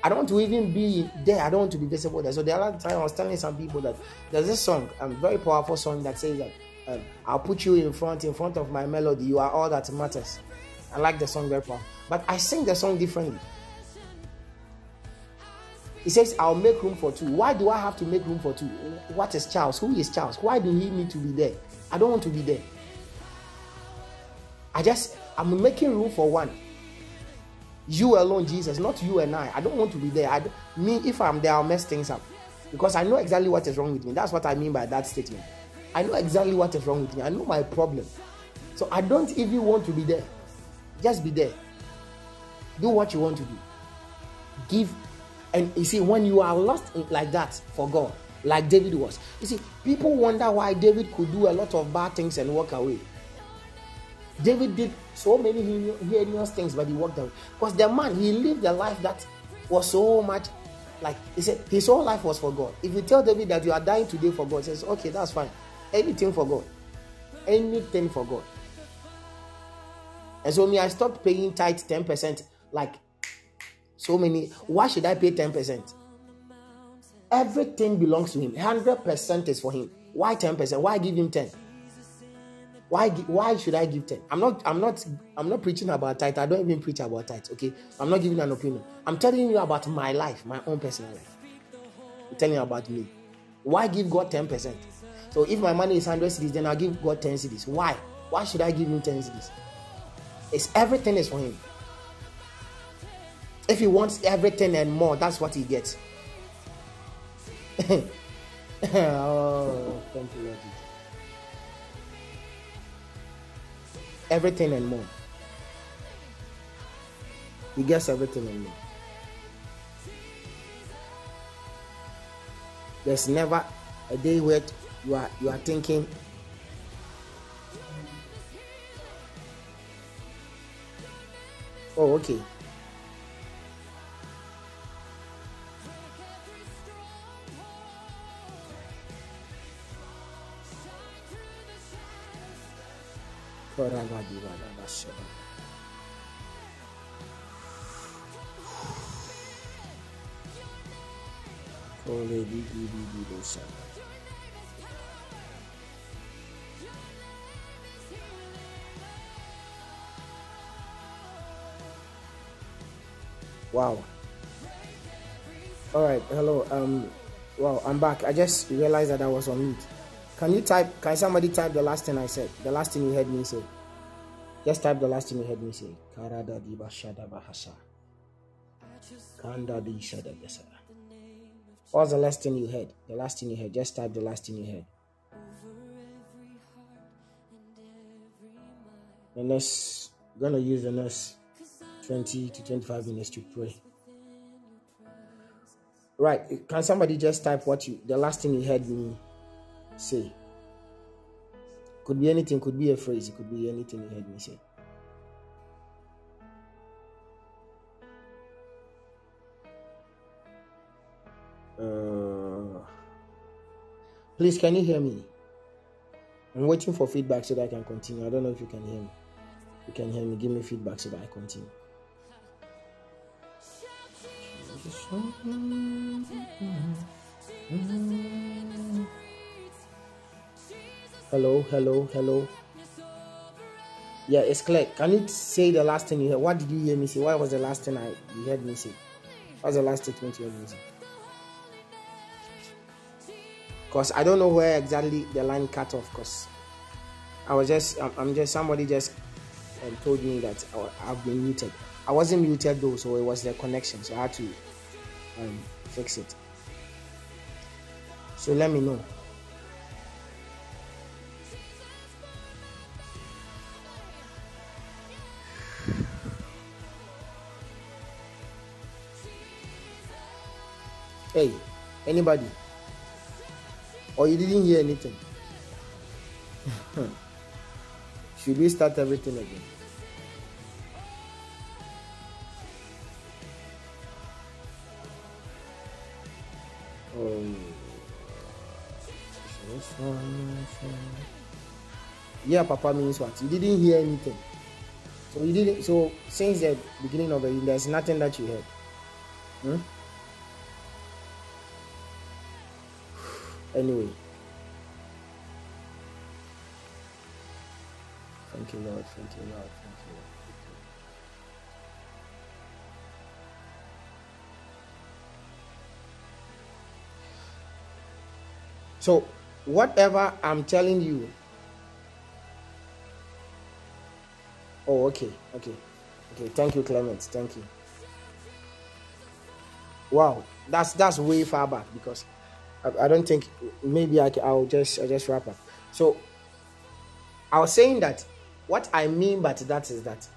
I don't want to even be there. I don't want to be visible there. So the other time I was telling some people that there's this song, a very powerful song that says that um, I'll put you in front, in front of my melody. You are all that matters. I like the song very well, but I sing the song differently. He says, I'll make room for two. Why do I have to make room for two? What is Charles? Who is Charles? Why do he need to be there? I don't want to be there. I just, I'm making room for one. You alone, Jesus, not you and I. I don't want to be there. I me, if I'm there, I'll mess things up because I know exactly what is wrong with me. That's what I mean by that statement. I know exactly what is wrong with me. I know my problem. So I don't even want to be there. Just be there. Do what you want to do. Give. And you see, when you are lost like that for God, like David was, you see, people wonder why David could do a lot of bad things and walk away. David did so many heinous things, but he walked away. Because the man, he lived a life that was so much like he said, his whole life was for God. If you tell David that you are dying today for God, he says, Okay, that's fine. Anything for God. Anything for God. And so me, I stopped paying tithe 10%. Like so many. Why should I pay 10%? Everything belongs to him. 100% is for him. Why 10%? Why give him 10? Why why should I give 10? I'm not I'm not I'm not preaching about tithe. I don't even preach about tithe, okay? I'm not giving an opinion. I'm telling you about my life, my own personal life. I'm telling you about me. Why give God 10%? So if my money is 100 cedis, then I'll give God 10 cedis. Why? Why should I give him 10 cedis? It's everything is for him. If he wants everything and more, that's what he gets. (laughs) oh, thank you, Lord Everything and more. He gets everything and more. There's never a day where you are you are thinking Oh, ok. Oh, raga, di vada, lascia. Come di di di di lo sanno. Wow. All right. Hello. Um. Wow. I'm back. I just realized that I was on mute. Can you type? Can somebody type the last thing I said? The last thing you heard me say. Just type the last thing you heard me say. Karada di bashada bahasa. Kanda di shada basa. What's the last thing you heard? The last thing you heard. Just type the last thing you heard. the next gonna use the next 20 to 25 minutes to pray. Right. Can somebody just type what you the last thing you heard me say? Could be anything, could be a phrase, it could be anything you heard me say. Uh, please, can you hear me? I'm waiting for feedback so that I can continue. I don't know if you can hear me. You can hear me. Give me feedback so that I continue. Hello, hello, hello. Yeah, it's clear. Can you say the last thing you heard? What did you hear me say? What was the last thing I you heard me say? What was the last statement you heard me say? Cause I don't know where exactly the line cut off. Cause I was just, I'm, just somebody just um, told me that I've been muted. I wasn't muted though, so it was the connection. So I had to um, fix it. So let me know. Hey, anybody? Or you didn't hear anything? (laughs) Should we start everything again? Um, yeah, Papa means what? You didn't hear anything. So you didn't. So since the beginning of the year, there's nothing that you heard. Hmm? Anyway. Thank you, Lord. Thank you, Lord. Thank you, Lord. So, whatever I'm telling you. Oh, okay, okay, okay. Thank you, Clement. Thank you. Wow, that's that's way far back because I, I don't think maybe I, I'll just I'll just wrap up. So, I was saying that what I mean by that is that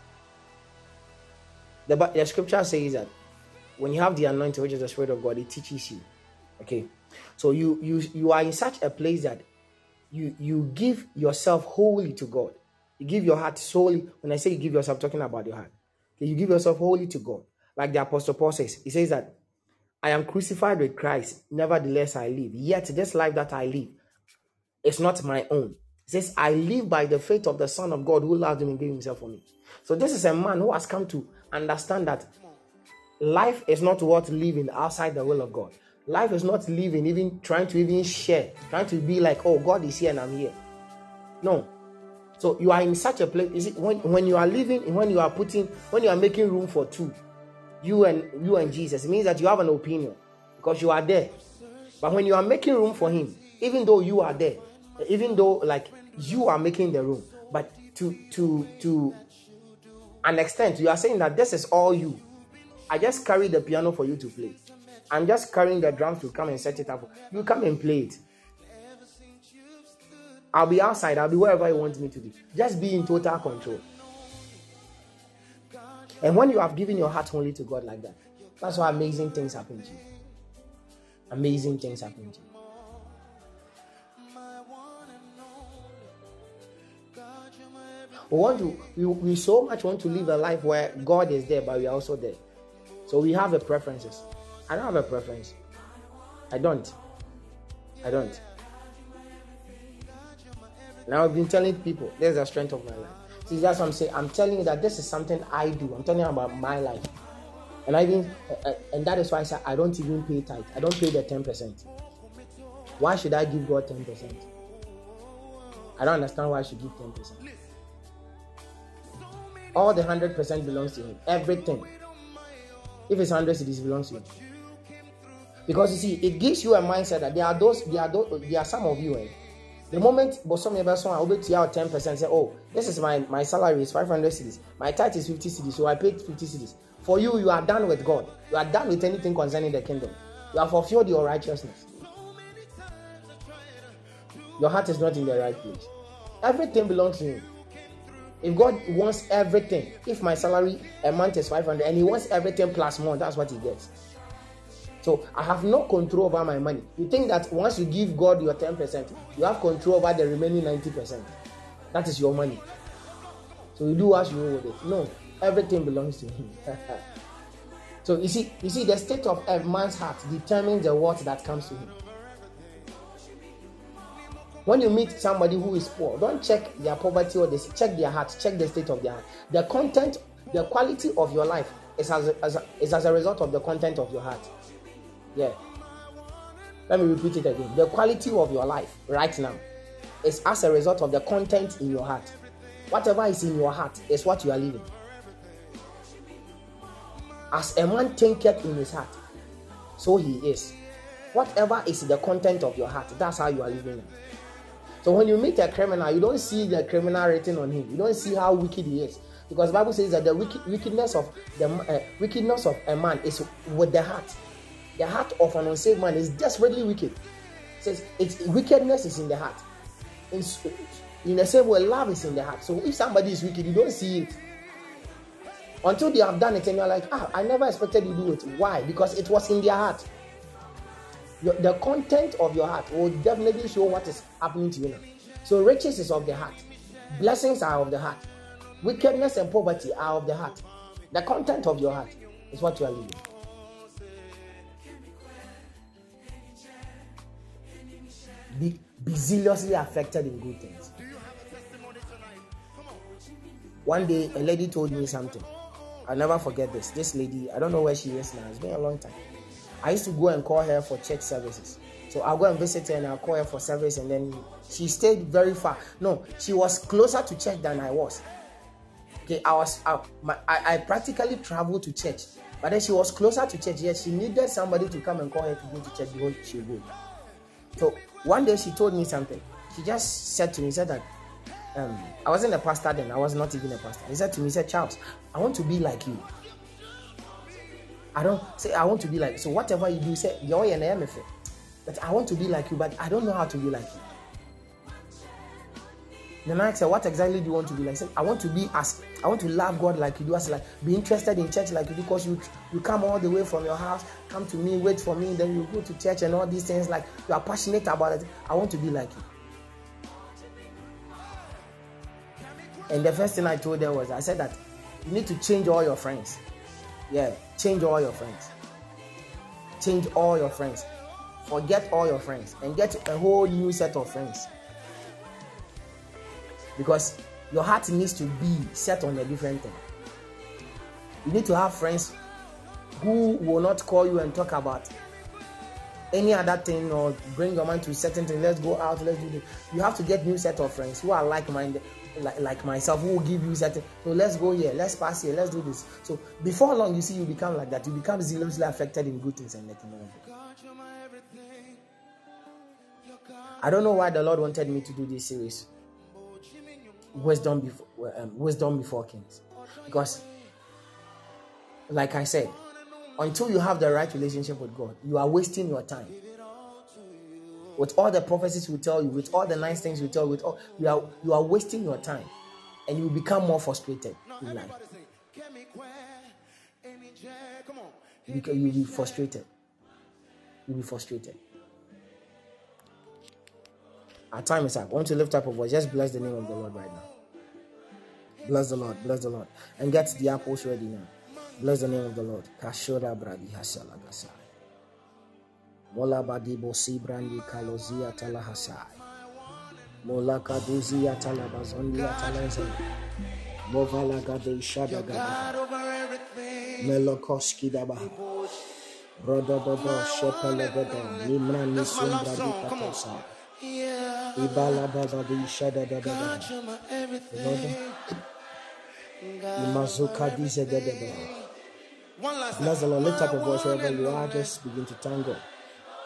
the, the scripture says that when you have the anointing, which is the spirit of God, it teaches you. Okay, so you you you are in such a place that you you give yourself wholly to God. You give your heart solely. When I say you give yourself, talking about your heart. Okay, you give yourself wholly to God, like the apostle Paul says. He says that I am crucified with Christ. Nevertheless, I live. Yet this life that I live it's not my own. It says, I live by the faith of the Son of God who loved me and gave himself for me. So this is a man who has come to understand that life is not worth living outside the will of God. Life is not living, even trying to even share, trying to be like, oh, God is here and I'm here. No. So you are in such a place. Is it when, when you are living, when you are putting, when you are making room for two, you and you and Jesus, it means that you have an opinion because you are there. But when you are making room for him, even though you are there, even though like you are making the room, but to to to an extent, you are saying that this is all you. I just carry the piano for you to play. I'm just carrying the drums to come and set it up. You come and play it. I'll be outside, I'll be wherever you want me to be. Just be in total control. And when you have given your heart only to God like that, that's why amazing things happen to you. Amazing things happen to you. We want to we, we so much want to live a life where God is there, but we are also there. So we have the preferences. I don't have a preference. I don't. I don't. Now I've been telling people there's the strength of my life. See, that's what I'm saying. I'm telling you that this is something I do. I'm telling you about my life. And I even uh, uh, and that is why I said I don't even pay tithe. I don't pay the 10%. Why should I give God 10%? I don't understand why I should give 10%. All the 100% belongs to Him. Everything. If it's 100 cedis, belongs to Him. Because you see, it gives you a mindset that there are those, there are those, there are some of you. Eh, the moment Bosom Eberson I will you out 10% say, Oh, this is my my salary is 500 cedis, my tithe is 50 cedis, so I paid 50 cedis. For you, you are done with God. You are done with anything concerning the kingdom. You have fulfilled your righteousness. Your heart is not in the right place. Everything belongs to Him. If God wants everything, if my salary a month is 500 and He wants everything plus more, that's what He gets. So I have no control over my money. You think that once you give God your 10%, you have control over the remaining 90%. That is your money. So you do as you will with it. No, everything belongs to Him. (laughs) so you see, you see, the state of a man's heart determines the wealth that comes to him. When you meet somebody who is poor, don't check their poverty or this, check their heart, check the state of their heart. The content, the quality of your life is as as is as a result of the content of your heart. Yeah. Let me repeat it again. The quality of your life right now is as a result of the content in your heart. Whatever is in your heart is what you are living. As a man thinketh in his heart, so he is. Whatever is the content of your heart, that's how you are living. So when you meet a criminal, you don't see the criminal written on him. You don't see how wicked he is, because the Bible says that the wicked, wickedness of the uh, wickedness of a man is with the heart. The heart of an unsaved man is desperately wicked. It says its wickedness is in the heart. In, spirit, in the same way, love is in the heart. So if somebody is wicked, you don't see it until they have done it, and you're like, ah, I never expected you to do it. Why? Because it was in their heart. Your, the content of your heart will definitely show what is happening to you now. So riches is of the heart, blessings are of the heart, wickedness and poverty are of the heart. The content of your heart is what you are living. Be, be zealously affected in good things. One day, a lady told me something. I'll never forget this. This lady, I don't know where she is now. It's been a long time. I used to go and call her for church services. So I'll go and visit her and I'll call her for service, and then she stayed very far. No, she was closer to church than I was. Okay, I was I, my, I, I practically traveled to church, but then she was closer to church. Yet she needed somebody to come and call her to go to church before she would. So one day she told me something. She just said to me, said that um, I wasn't a pastor then. I was not even a pastor. He said to me, said, Charles, I want to be like you. I don't say I want to be like so whatever you do, say you're an MFA. But I want to be like you, but I don't know how to be like you. Then I said, What exactly do you want to be like? I said, I want to be as I want to love God like you do, as like be interested in church like you do, because you you come all the way from your house, come to me, wait for me, then you go to church and all these things, like you are passionate about it. I want to be like you. And the first thing I told her was, I said that you need to change all your friends. Yeah, change all your friends. Change all your friends. Forget all your friends and get a whole new set of friends. Because your heart needs to be set on a different thing. You need to have friends who will not call you and talk about any other thing or bring your mind to certain thing. Let's go out, let's do this. You have to get new set of friends who are like minded, like, like myself, who will give you certain. So let's go here, let's pass here, let's do this. So before long, you see, you become like that. You become zealously affected in good things and letting go. I don't know why the Lord wanted me to do this series. Wisdom before um, wisdom before kings, because, like I said, until you have the right relationship with God, you are wasting your time. With all the prophecies we tell you, with all the nice things we tell you, with all you are you are wasting your time, and you become more frustrated in life. Because you'll be frustrated. You'll be frustrated. Our time is up. I want to lift up a voice. Just bless the name of the Lord right now. Bless the Lord. Bless the Lord. And get the apples ready now. Bless the name of the Lord. Kashora bradi hasala gasai. Mola brandi kalozia tala hasai. Mola kaduzia. Movala gade shada gada. God over everything. Melokoski. Rodododo di shada da da God, da. you're my everything. Mazuka dize da da da. One Bless the. Lord. Lift up your voice wherever you are. Just begin to thank God.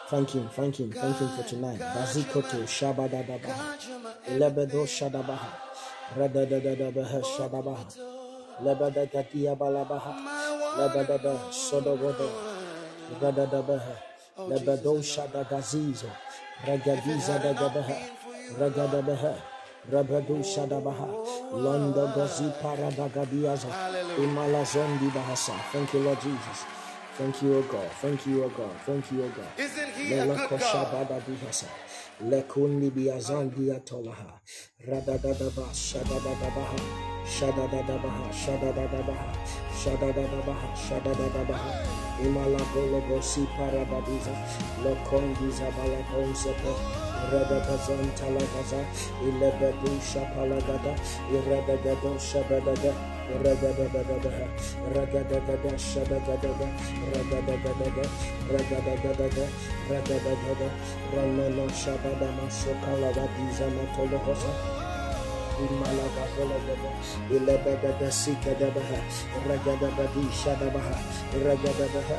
Thank Him, thank Him, thank Him for tonight. Bazikoto Shabadadabaha. God, you're my Lebedo Shadabaha. Radadadadabaha Shadabaha. Lebedagadia Balabaha. Lebedada Sodogodo. Radadabaha. Lebedo Shadagazizo. Ragadiza Dagabaha. Ragadabaha. Rabadu Shadabaha, Londo Gozi Paradagadiaza, Imala Zondi Bahasa. Thank you, Lord Jesus. Thank you, O God. Thank you, O God. Thank you, O God. Isn't he a good God? Lekundi Biazandia Tolaha. Radadadaba Shadadadabaha. Shadadadabaha. Shadadadabaha. Shadadadabaha. Shadadadabaha. Imala Gologosi Parabadiza. Lokondiza Radadazan Talagaza. Ilebedu Shapalagada. Iradagado Shabadaga. Ragadagadaga. Ragadagada Shabagadaga. Ragadagadaga. Ragadagadaga. Ragadagada. Ramano Shabadama Sokalabadiza Matolohosa. Imalaga Hologada, Ilabada Sika Dabaha, Ragadabadi Shadabaha, Ragadabaha,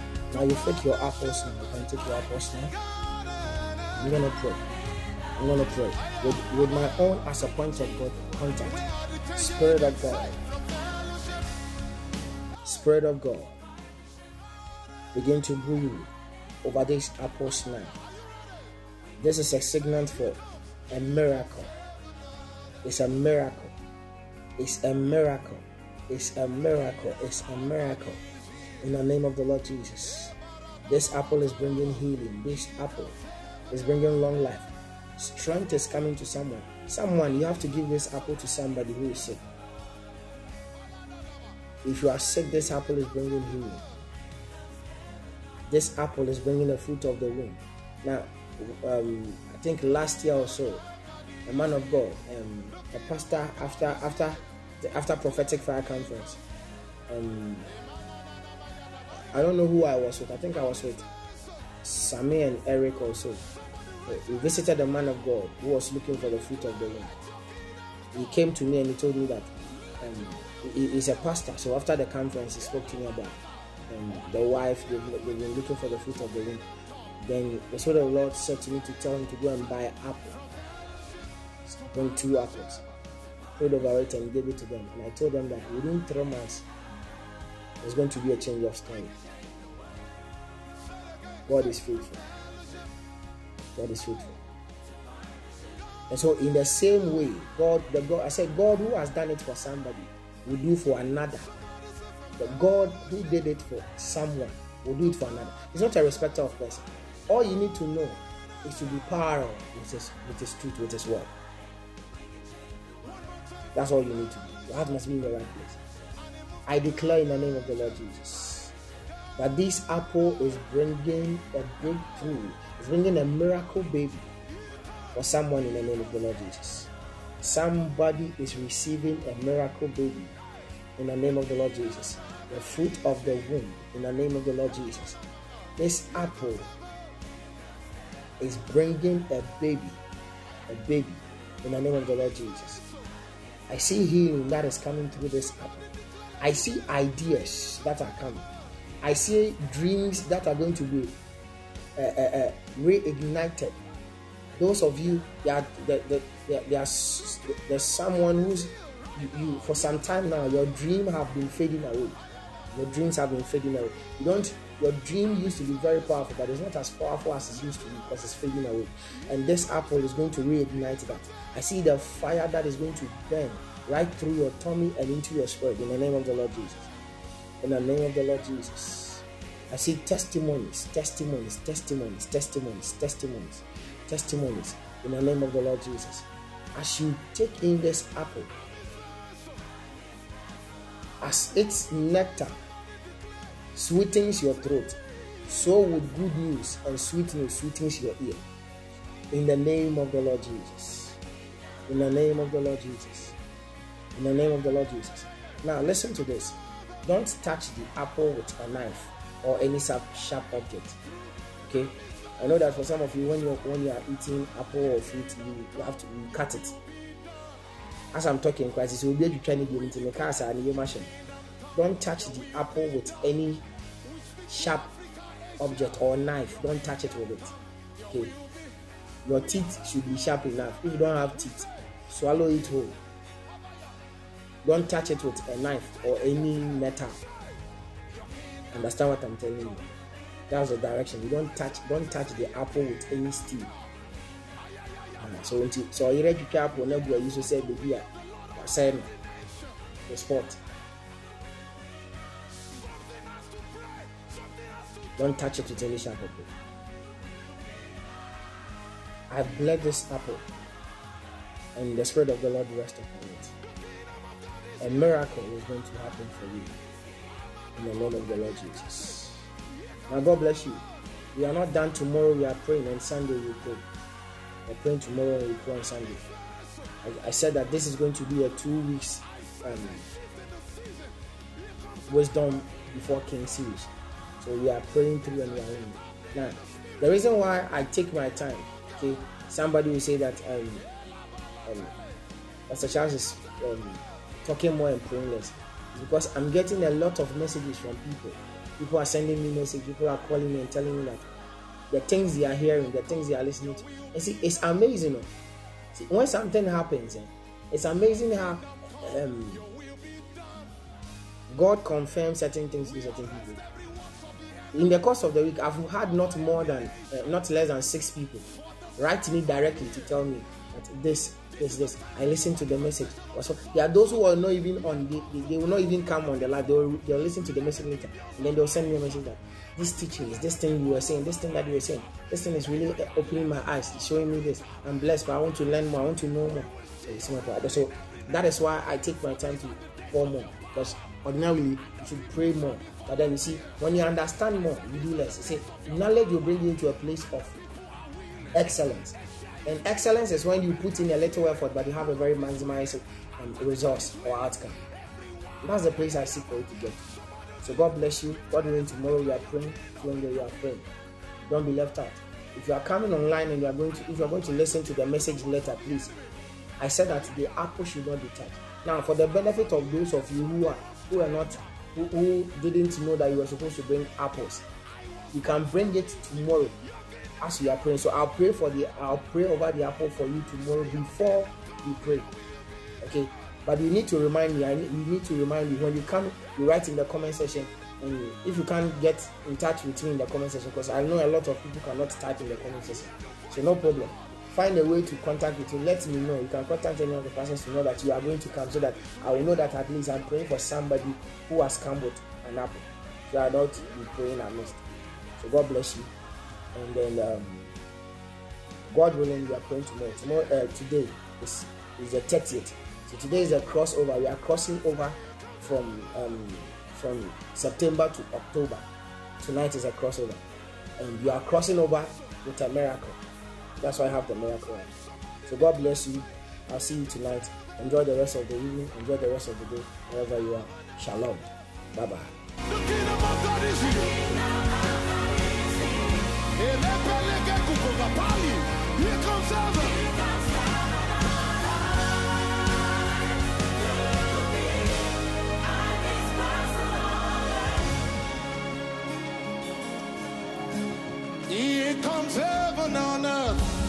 Now you take your apples now. You can take your apples now. I'm gonna pray. I'm gonna pray with, with my own as a point of God contact. Spirit of God. Spirit of God. Begin to breathe over these apples now. This is a signal for a miracle. It's a miracle. It's a miracle. It's a miracle. It's a miracle. In the name of the Lord Jesus. This apple is bringing healing. This apple is bringing long life. Strength is coming to someone. Someone, you have to give this apple to somebody who is sick. If you are sick, this apple is bringing healing. This apple is bringing the fruit of the womb. Now, um, I think last year or so, a man of God, um, a pastor after after the after prophetic fire conference, um, I don't know who I was with. I think I was with Sammy and Eric also. We visited a man of God who was looking for the fruit of the womb. He came to me and he told me that um, he, he's a pastor. So after the conference, he spoke to me about um, the wife. They've, they've been looking for the fruit of the womb. Then the of the Lord said to me to tell him to go and buy an apple. So bring two apples. Prayed over it and gave it to them. And I told them that within three months, there's going to be a change of story. God is faithful. God is faithful. And so, in the same way, God, the God, I said, God who has done it for somebody will do for another. The God who did it for someone will do it for another. It's not a respecter of person. All you need to know is to be parallel with his, with his truth, with his word. That's all you need to do. Your heart must be in the right place. I declare in the name of the Lord Jesus that this apple is bringing a breakthrough, it's bringing a miracle baby for someone in the name of the Lord Jesus. Somebody is receiving a miracle baby in the name of the Lord Jesus. The fruit of the womb in the name of the Lord Jesus. This apple is bringing a baby, a baby in the name of the Lord Jesus. I see healing that is coming through this apple. I see ideas that are coming. I see dreams that are going to be uh, uh, uh, reignited. Those of you there's there's someone who's you, you for some time now your dream have been fading away. Your dreams have been fading away. You don't. Your dream used to be very powerful, but it's not as powerful as it used to be because it's fading away. And this apple is going to reignite that. I see the fire that is going to burn right through your tummy and into your spirit in the name of the Lord Jesus. In the name of the Lord Jesus. I see testimonies, testimonies, testimonies, testimonies, testimonies, testimonies in the name of the Lord Jesus. As you take in this apple, as its nectar sweetens your throat, so would good news and sweet news sweetens your ear. In the name of the Lord Jesus. In the name of the Lord Jesus. In the name of the Lord Jesus. Now listen to this. Don't touch the apple with a knife or any sharp, sharp object. Okay? I know that for some of you, when you when you are eating apple or fruit, you, have to you cut it. as i'm talking christ sɛ obi atwitwa ne deɛ nti meka saa ne yɛm ahyɛ don't touch the apple with any sharp object or knife don't touch it with it okay your teeth should be sharp enough if you don't have teeth swallow it whole don't touch it with a knife or any metal. Understand what i'm telling you? That's the direction. You don't touch don't touch the apple with any steel. Uh, so nti sɛ ɔyere twitwa apple na bu ayi so sɛ beebi a wasɛe no. The spot don't touch it with any sharp apple I've blessed this apple and the spirit of the Lord rest upon it. A miracle is going to happen for you in the name of the Lord Jesus. Now, God bless you. We are not done tomorrow. We are praying, and Sunday we pray. We're praying tomorrow and we pray on Sunday. I, I said that this is going to be a two weeks um, wisdom before King series. So we are praying through and we are winning. Now, the reason why I take my time, okay, somebody will say that um, um, Pastor Charles is um, talking more and less because I'm getting a lot of messages from people. People are sending me messages, people are calling me and telling me that the things they are hearing, the things they are listening to. And see, it's amazing. oh. See, when something happens, eh, it's amazing how um, God confirms certain things to certain people. In the course of the week, I've had not more than, uh, not less than six people write to me directly to tell me that this, this, this. I listen to the message. Also, there are those who are not even on, they, they, they will not even come on the live. They will, they'll listen to the message later, and then they'll send me a message that this teaching is this thing you were saying, this thing that you were saying, this thing is really opening my eyes, showing me this. I'm blessed, but I want to learn more. I want to know more. So, so that is why I take my time to pour more because ordinarily you should pray more. But then you see, when you understand more, you do less. You see, knowledge will bring you to a place of excellence. And excellence is when you put in a little effort, but you have a very maximized um, resource or outcome. That's the place I seek for you to get. So God bless you. God willing, tomorrow you are praying. Tomorrow you are praying. Don't be left out. If you are coming online and you are going to, if you are going to listen to the message later, please. I said that the apple should not be touched. Now, for the benefit of those of you who are who are not who, who didn't know that you were supposed to bring apples, you can bring it tomorrow as you are praying. So I'll pray for the I'll pray over the apple for you tomorrow before we pray. Okay. But you need to remind me. I need, you need to remind me when you come. You write in the comment section, and if you can't get in touch with me in the comment section, because I know a lot of people cannot type in the comment section. So no problem. Find a way to contact with you. Let me know. You can contact any of the persons to know that you are going to come, so that I will know that at least I'm praying for somebody who has come with an apple. So I don't be praying amiss. So God bless you. And then um, God willing, we are praying tomorrow. Tomorrow, uh, today is is the 30th. So today is a crossover. We are crossing over from um, from September to October. Tonight is a crossover, and we are crossing over with a miracle. That's why I have the miracle. So God bless you. I'll see you tonight. Enjoy the rest of the evening. Enjoy the rest of the day, wherever you are. Shalom. Bye bye. Here comes heaven. Here comes heaven on earth.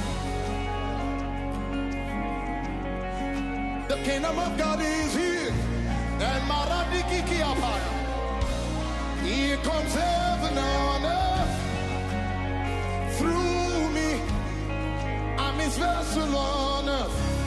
The kingdom of God is here. And Maradiki. Here comes heaven on earth. Through me, I'm his vessel on earth.